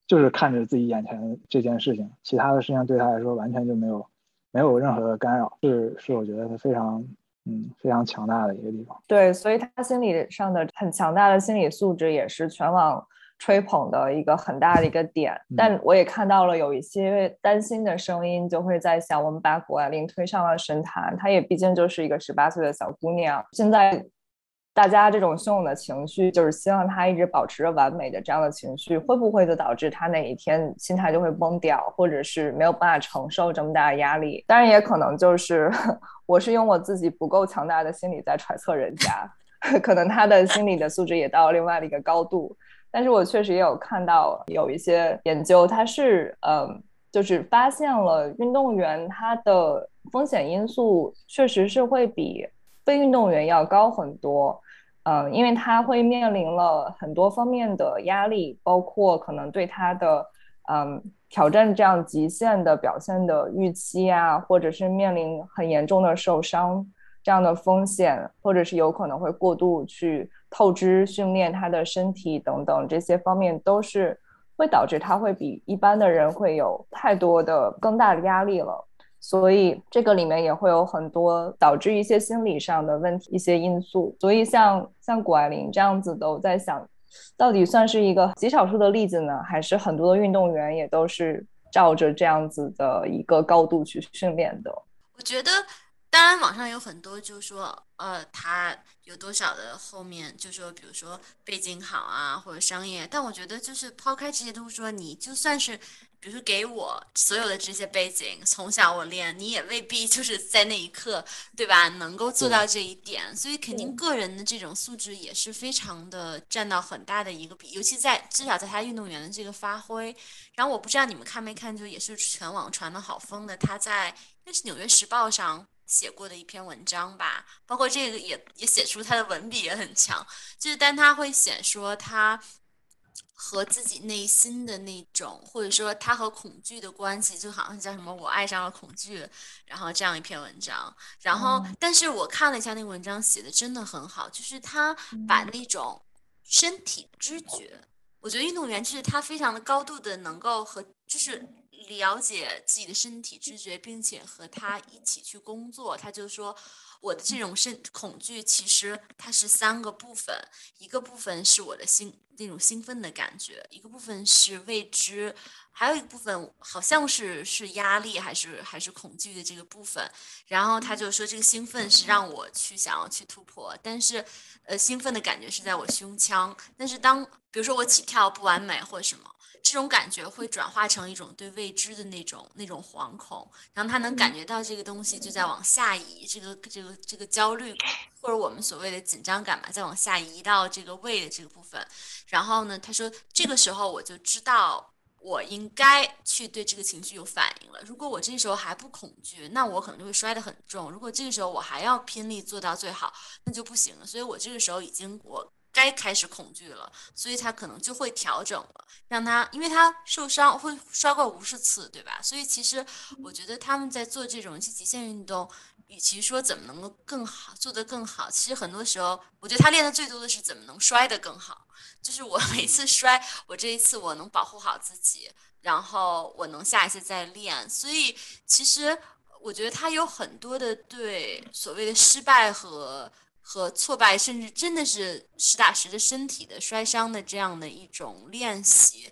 就是看着自己眼前这件事情，其他的事情对他来说完全就没有没有任何的干扰，是是我觉得他非常嗯非常强大的一个地方。对，所以他心理上的很强大的心理素质也是全网。吹捧的一个很大的一个点，但我也看到了有一些担心的声音，就会在想，我们把谷爱凌推上了神坛，她也毕竟就是一个十八岁的小姑娘。现在大家这种汹涌的情绪，就是希望他一直保持着完美的这样的情绪，会不会就导致他哪一天心态就会崩掉，或者是没有办法承受这么大的压力？当然，也可能就是 我是用我自己不够强大的心理在揣测人家，可能他的心理的素质也到了另外的一个高度。但是我确实也有看到有一些研究，它是嗯，就是发现了运动员他的风险因素确实是会比非运动员要高很多，嗯，因为他会面临了很多方面的压力，包括可能对他的嗯挑战这样极限的表现的预期啊，或者是面临很严重的受伤这样的风险，或者是有可能会过度去。透支训练他的身体等等这些方面都是会导致他会比一般的人会有太多的更大的压力了，所以这个里面也会有很多导致一些心理上的问题一些因素。所以像像谷爱凌这样子的，我在想，到底算是一个极少数的例子呢，还是很多的运动员也都是照着这样子的一个高度去训练的？我觉得当然，网上有很多就是说，呃，他有多少的后面就说，比如说背景好啊，或者商业。但我觉得就是抛开这些，都说你就算是。比如说，给我所有的这些背景，从小我练，你也未必就是在那一刻，对吧？能够做到这一点，所以肯定个人的这种素质也是非常的占到很大的一个比，尤其在至少在他运动员的这个发挥。然后我不知道你们看没看，就也是全网传的好疯的，他在那是《纽约时报》上写过的一篇文章吧，包括这个也也写出他的文笔也很强，就是但他会写说他。和自己内心的那种，或者说他和恐惧的关系，就好像叫什么“我爱上了恐惧”，然后这样一篇文章。然后，但是我看了一下那个文章，写的真的很好，就是他把那种身体知觉，我觉得运动员就是他非常的高度的能够和就是了解自己的身体知觉，并且和他一起去工作。他就说。我的这种身恐惧，其实它是三个部分，一个部分是我的兴那种兴奋的感觉，一个部分是未知，还有一个部分好像是是压力还是还是恐惧的这个部分。然后他就说，这个兴奋是让我去想要去突破，但是呃，兴奋的感觉是在我胸腔，但是当比如说我起跳不完美或者什么。这种感觉会转化成一种对未知的那种那种惶恐，然后他能感觉到这个东西就在往下移，这个这个这个焦虑或者我们所谓的紧张感嘛，在往下移到这个胃的这个部分。然后呢，他说这个时候我就知道我应该去对这个情绪有反应了。如果我这时候还不恐惧，那我可能就会摔得很重。如果这个时候我还要拼力做到最好，那就不行了。所以我这个时候已经我。该开始恐惧了，所以他可能就会调整了，让他，因为他受伤会摔过无数次，对吧？所以其实我觉得他们在做这种极限运动，与其说怎么能够更好做得更好，其实很多时候，我觉得他练的最多的是怎么能摔得更好。就是我 每次摔，我这一次我能保护好自己，然后我能下一次再练。所以其实我觉得他有很多的对所谓的失败和。和挫败，甚至真的是实打实的身体的摔伤的这样的一种练习，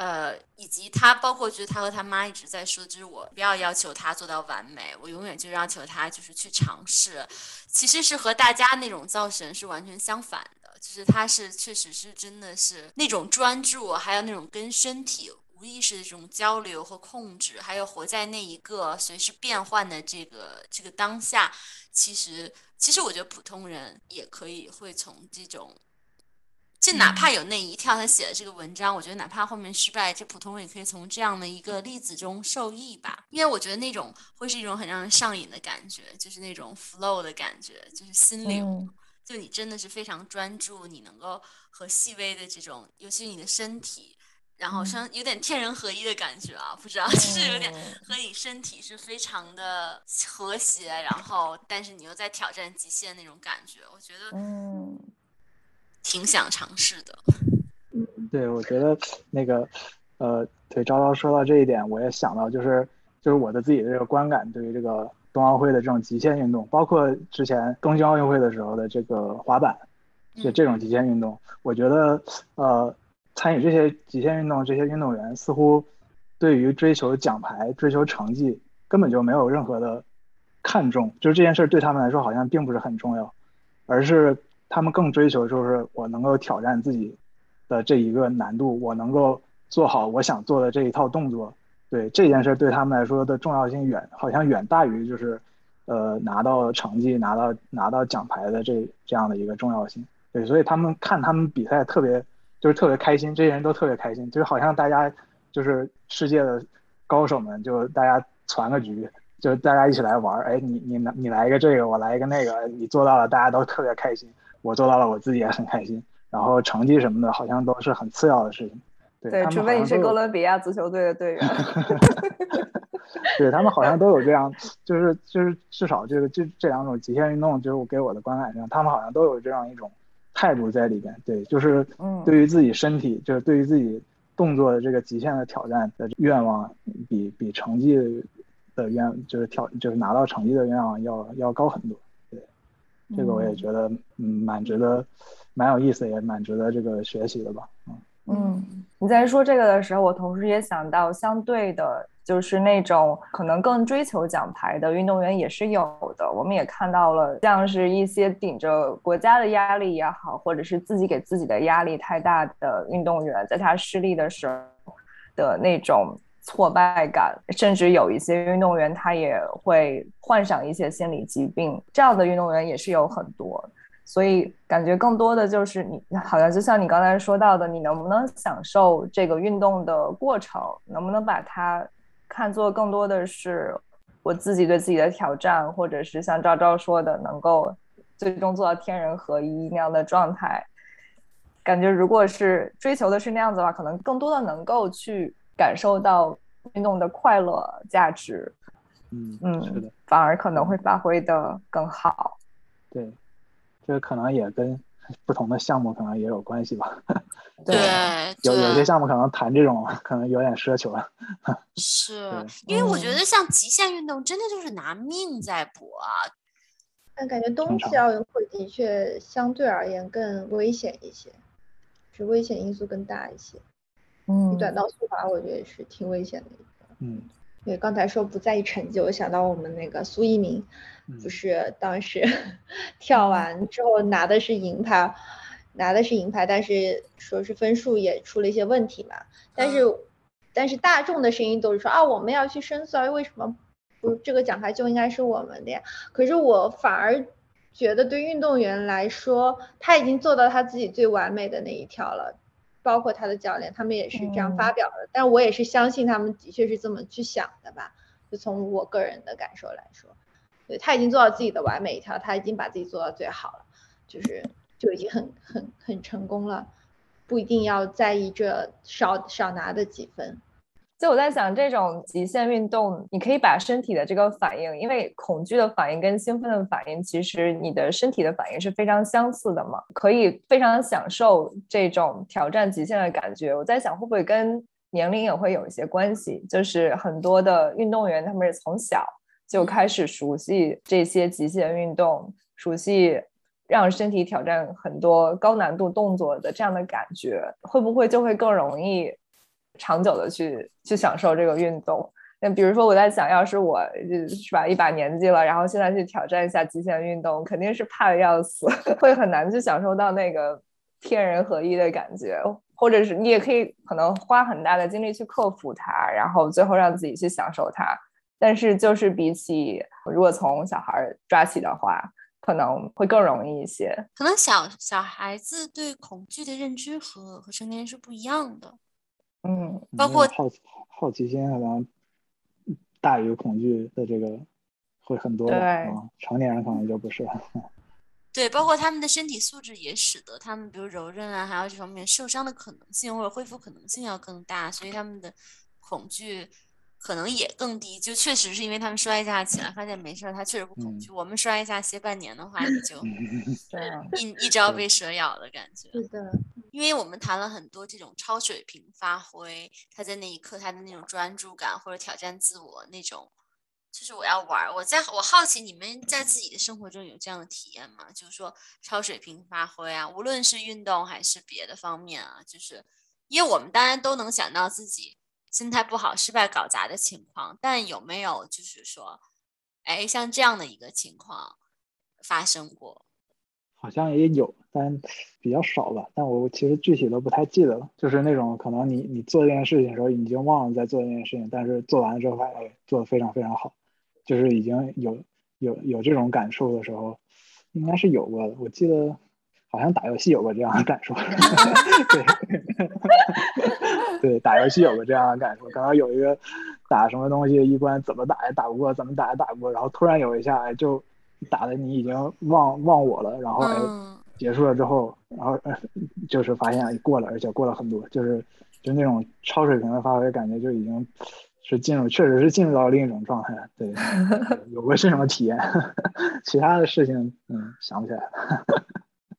呃，以及他包括就是他和他妈一直在说，就是我不要要求他做到完美，我永远就要求他就是去尝试，其实是和大家那种造神是完全相反的，就是他是确实是真的是那种专注，还有那种跟身体无意识的这种交流和控制，还有活在那一个随时变换的这个这个当下，其实。其实我觉得普通人也可以会从这种，就哪怕有那一跳，他写的这个文章，我觉得哪怕后面失败，这普通人也可以从这样的一个例子中受益吧。因为我觉得那种会是一种很让人上瘾的感觉，就是那种 flow 的感觉，就是心流，就你真的是非常专注，你能够和细微的这种，尤其是你的身体。然后像有点天人合一的感觉啊，不知道就是有点和你身体是非常的和谐，然后但是你又在挑战极限那种感觉，我觉得嗯，挺想尝试的。对，我觉得那个呃，对，昭昭说到这一点，我也想到就是就是我的自己的这个观感，对于这个冬奥会的这种极限运动，包括之前东京奥运会的时候的这个滑板，就这种极限运动，我觉得呃。参与这些极限运动，这些运动员似乎对于追求奖牌、追求成绩根本就没有任何的看重，就是这件事对他们来说好像并不是很重要，而是他们更追求就是我能够挑战自己的这一个难度，我能够做好我想做的这一套动作。对这件事对他们来说的重要性远好像远大于就是呃拿到成绩、拿到拿到奖牌的这这样的一个重要性。对，所以他们看他们比赛特别。就是特别开心，这些人都特别开心，就是好像大家就是世界的高手们，就大家攒个局，就大家一起来玩儿。哎，你你你来一个这个，我来一个那个，你做到了，大家都特别开心。我做到了，我自己也很开心。然后成绩什么的，好像都是很次要的事情。对，除非你是哥伦比亚足球队的队员。对他们好像都有这样，就是就是至少这个这这两种极限运动，就是给我的观感上，他们好像都有这样一种。态度在里边，对，就是对于自己身体，就是对于自己动作的这个极限的挑战的愿望，比比成绩的愿，就是挑，就是拿到成绩的愿望要要高很多。对，这个我也觉得，嗯，蛮值得，蛮有意思，也蛮值得这个学习的吧。嗯嗯，你在说这个的时候，我同时也想到相对的。就是那种可能更追求奖牌的运动员也是有的。我们也看到了，像是一些顶着国家的压力也好，或者是自己给自己的压力太大的运动员，在他失利的时候的那种挫败感，甚至有一些运动员他也会患上一些心理疾病，这样的运动员也是有很多。所以感觉更多的就是你，好像就像你刚才说到的，你能不能享受这个运动的过程，能不能把它看作更多的是我自己对自己的挑战，或者是像赵昭说的，能够最终做到天人合一那样的状态。感觉如果是追求的是那样子的话，可能更多的能够去感受到运动的快乐价值。嗯嗯，是的，反而可能会发挥的更好。对。这可能也跟不同的项目可能也有关系吧。对，有有些项目可能谈这种可能有点奢求了。是因为我觉得像极限运动真的就是拿命在搏啊。但感觉冬季奥运会的确相对而言更危险一些，是危险因素更大一些。嗯，短道速滑我觉得是挺危险的一个。嗯。对，刚才说不在意成绩，我想到我们那个苏一鸣，不是当时 跳完之后拿的是银牌，拿的是银牌，但是说是分数也出了一些问题嘛。但是，但是大众的声音都是说啊，我们要去申诉啊，为什么不这个奖牌就应该是我们的呀？可是我反而觉得对运动员来说，他已经做到他自己最完美的那一条了。包括他的教练，他们也是这样发表的，但我也是相信他们的确是这么去想的吧。就从我个人的感受来说，对他已经做到自己的完美一条，他已经把自己做到最好了，就是就已经很很很成功了，不一定要在意这少少拿的几分。就我在想，这种极限运动，你可以把身体的这个反应，因为恐惧的反应跟兴奋的反应，其实你的身体的反应是非常相似的嘛，可以非常享受这种挑战极限的感觉。我在想，会不会跟年龄也会有一些关系？就是很多的运动员，他们是从小就开始熟悉这些极限运动，熟悉让身体挑战很多高难度动作的这样的感觉，会不会就会更容易？长久的去去享受这个运动，那比如说我在想，要是我是吧一把年纪了，然后现在去挑战一下极限运动，肯定是怕的要死，会很难去享受到那个天人合一的感觉，或者是你也可以可能花很大的精力去克服它，然后最后让自己去享受它。但是就是比起如果从小孩抓起的话，可能会更容易一些。可能小小孩子对恐惧的认知和和成年人是不一样的。嗯，包括好好奇心可能大于恐惧的这个会很多，对，成年人可能就不是。对，包括他们的身体素质也使得他们，比如柔韧啊，还有这方面受伤的可能性或者恢复可能性要更大，所以他们的恐惧。可能也更低，就确实是因为他们摔一下起来发现没事儿，他确实不恐惧。我们摔一下歇半年的话，你就 一一朝被蛇咬的感觉。是的，因为我们谈了很多这种超水平发挥，他在那一刻他的那种专注感或者挑战自我那种，就是我要玩。我在我好奇你们在自己的生活中有这样的体验吗？就是说超水平发挥啊，无论是运动还是别的方面啊，就是因为我们当然都能想到自己。心态不好、失败、搞砸的情况，但有没有就是说，哎，像这样的一个情况发生过？好像也有，但比较少吧。但我其实具体都不太记得了。就是那种可能你你做这件事情的时候已经忘了在做这件事情，但是做完了之后发现哎做的非常非常好，就是已经有有有这种感受的时候，应该是有过的。我记得。好像打游戏有过这样的感受，对，对，打游戏有过这样的感受。刚刚有一个打什么东西一关怎么打也打不过，怎么打也打不过，然后突然有一下就打的你已经忘忘我了，然后哎结束了之后，然后就是发现过了，而且过了很多，就是就那种超水平的发挥，感觉就已经是进入，确实是进入到另一种状态。对，有过这种体验，其他的事情嗯想不起来了。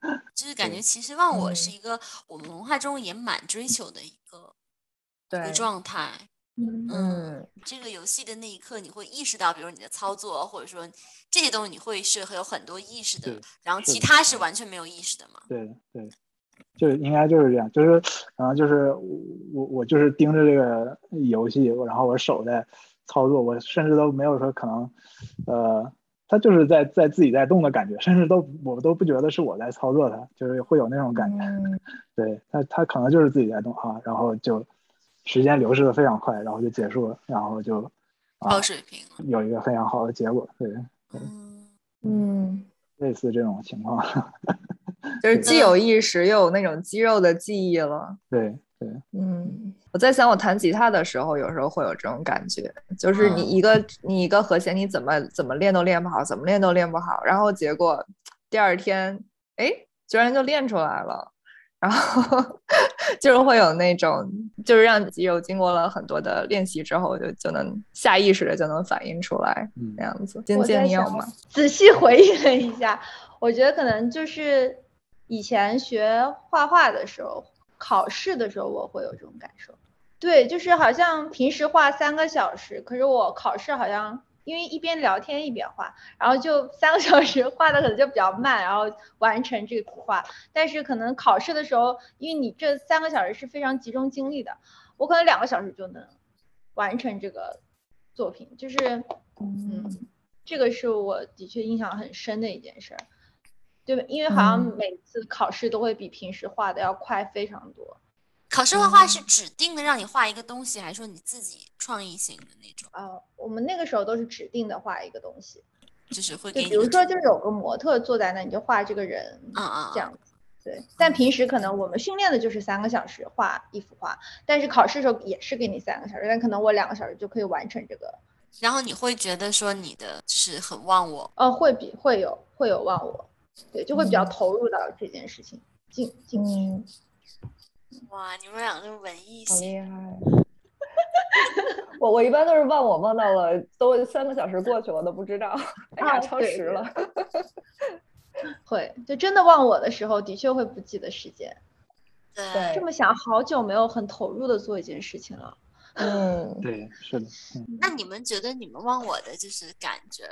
就是感觉，其实忘我是一个我们文化中也蛮追求的一个一个状态。嗯，这个游戏的那一刻，你会意识到，比如你的操作，或者说这些东西，你会是很有很多意识的。然后其他是完全没有意识的嘛？对对。就应该就是这样，就是可能就是我我就是盯着这个游戏，然后我手在操作，我甚至都没有说可能，呃，它就是在在自己在动的感觉，甚至都我都不觉得是我在操作它，就是会有那种感觉。对他他可能就是自己在动啊，然后就时间流逝的非常快，然后就结束了，然后就高水平有一个非常好的结果。对，嗯嗯，类似这种情况。就是既有意识，又有那种肌肉的记忆了。对对，嗯，我在想，我弹吉他的时候，有时候会有这种感觉，就是你一个你一个和弦，你怎么怎么练都练不好，怎么练都练不好，然后结果第二天，哎，居然就练出来了。然后 就是会有那种，就是让肌肉经过了很多的练习之后，就就能下意识的就能反应出来，那样子。金姐，你有吗？仔细回忆了一下，我觉得可能就是。以前学画画的时候，考试的时候我会有这种感受，对，就是好像平时画三个小时，可是我考试好像因为一边聊天一边画，然后就 三个小时画的可能就比较慢，然后完成这个图画。但是可能考试的时候，因为你这三个小时是非常集中精力的，我可能两个小时就能完成这个作品，就是嗯，这个是我的确印象很深的一件事儿。对，因为好像每次考试都会比平时画的要快非常多。考试画画是指定的让你画一个东西，还是说你自己创意型的那种？呃，我们那个时候都是指定的画一个东西，就是会给，比如说就是有个模特坐在那，你就画这个人，啊啊，这样子。对，但平时可能我们训练的就是三个小时画一幅画，但是考试的时候也是给你三个小时，但可能我两个小时就可以完成这个。然后你会觉得说你的就是很忘我？呃，会比会有会有忘我。对，就会比较投入到这件事情进进去。哇，你们两个是文艺型，好厉害！我我一般都是忘我忘到了，都三个小时过去了都不知道，哎呀，超时了。会，就真的忘我的时候，的确会不记得时间。对，这么想，好久没有很投入的做一件事情了。嗯，对，是的。那你们觉得你们忘我的就是感觉？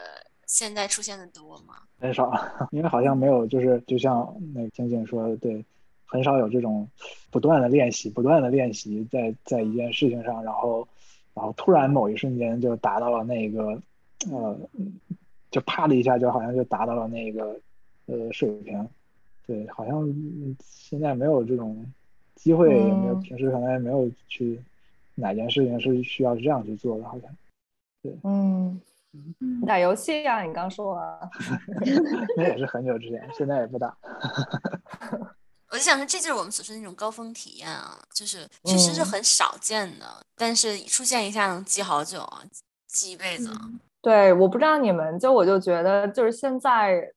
现在出现的多吗？很少，因为好像没有，就是就像那个静静说的，对，很少有这种不断的练习，不断的练习，在在一件事情上，然后，然后突然某一瞬间就达到了那个，呃，就啪的一下，就好像就达到了那个，呃，水平。对，好像现在没有这种机会，也没有平时可能也没有去哪件事情是需要这样去做的，好像。对，嗯。打游戏呀，你刚说啊，那也是很久之前，现在也不打。我就想说，这就是我们所说的那种高峰体验啊，就是确实是很少见的，但是出现一下能记好久啊，记一辈子。对，我不知道你们，就我就觉得，就是现在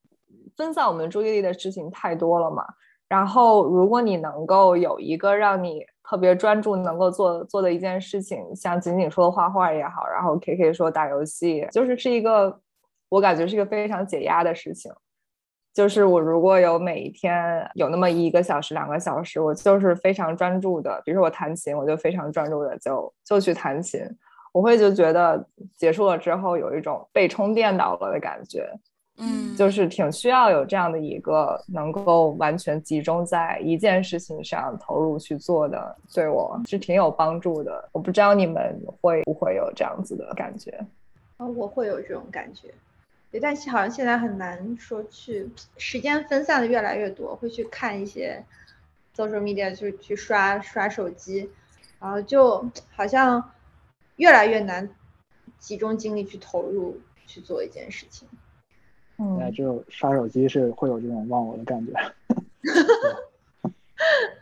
分散我们注意力的事情太多了嘛。然后，如果你能够有一个让你特别专注能够做做的一件事情，像仅仅说画画也好，然后 K K 说打游戏，就是是一个我感觉是一个非常解压的事情。就是我如果有每一天有那么一个小时、两个小时，我就是非常专注的，比如说我弹琴，我就非常专注的就就去弹琴，我会就觉得结束了之后有一种被充电到了的感觉。嗯，就是挺需要有这样的一个能够完全集中在一件事情上投入去做的，对我是挺有帮助的。我不知道你们会不会有这样子的感觉？啊，我会有这种感觉，对，但是好像现在很难说去时间分散的越来越多，会去看一些 social media，就去刷刷手机，然后就好像越来越难集中精力去投入去做一件事情。嗯，就刷手机是会有这种忘我的感觉，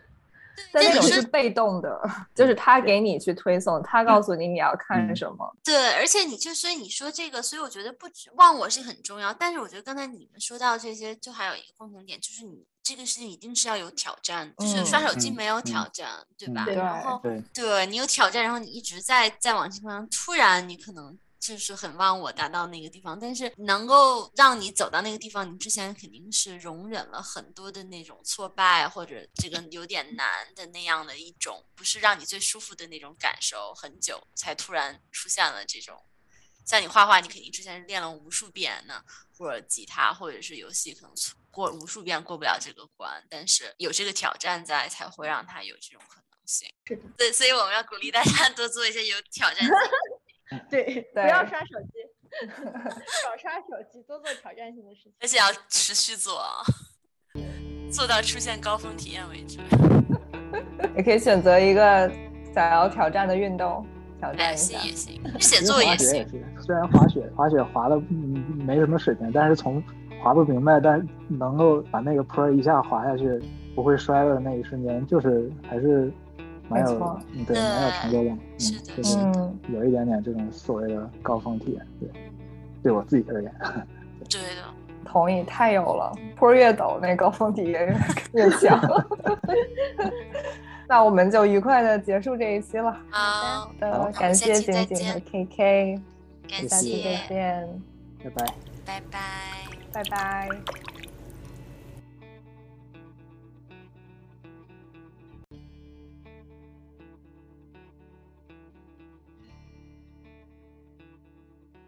但那种是被动的，就是他给你去推送，他告诉你你要看什么。对，而且你就所以你说这个，所以我觉得不止忘我是很重要，但是我觉得刚才你们说到这些，就还有一个共同点，就是你这个事情一定是要有挑战，就是刷手机没有挑战，对吧？然后对你有挑战，然后你一直在在往这方向，突然你可能。就是很忘我达到那个地方，但是能够让你走到那个地方，你之前肯定是容忍了很多的那种挫败或者这个有点难的那样的一种，不是让你最舒服的那种感受，很久才突然出现了这种像你画画，你肯定之前练了无数遍呢，或者吉他或者是游戏，可能过无数遍过不了这个关，但是有这个挑战在，才会让他有这种可能性。是的，对，所以我们要鼓励大家多做一些有挑战性。对，不要刷手机，少刷手机，多做挑战性的事情。而且要持续做，啊，做到出现高峰体验为止。也可以选择一个想要挑战的运动，挑战哎，一下。行也行，写作也行虽然滑雪滑雪滑的嗯没什么水平，但是从滑不明白，但能够把那个坡儿一下滑下去不会摔了的那一瞬间，就是还是蛮有没错嗯对蛮有成就感，嗯，就是嗯，有一点点这种所谓的高峰体验，对，对我自己而言，对的，同意，太有了，坡越陡，那高峰体验 越强。那我们就愉快的结束这一期了。好，的，感谢景景和 KK，感下期再谢，见，拜拜。拜拜。拜拜。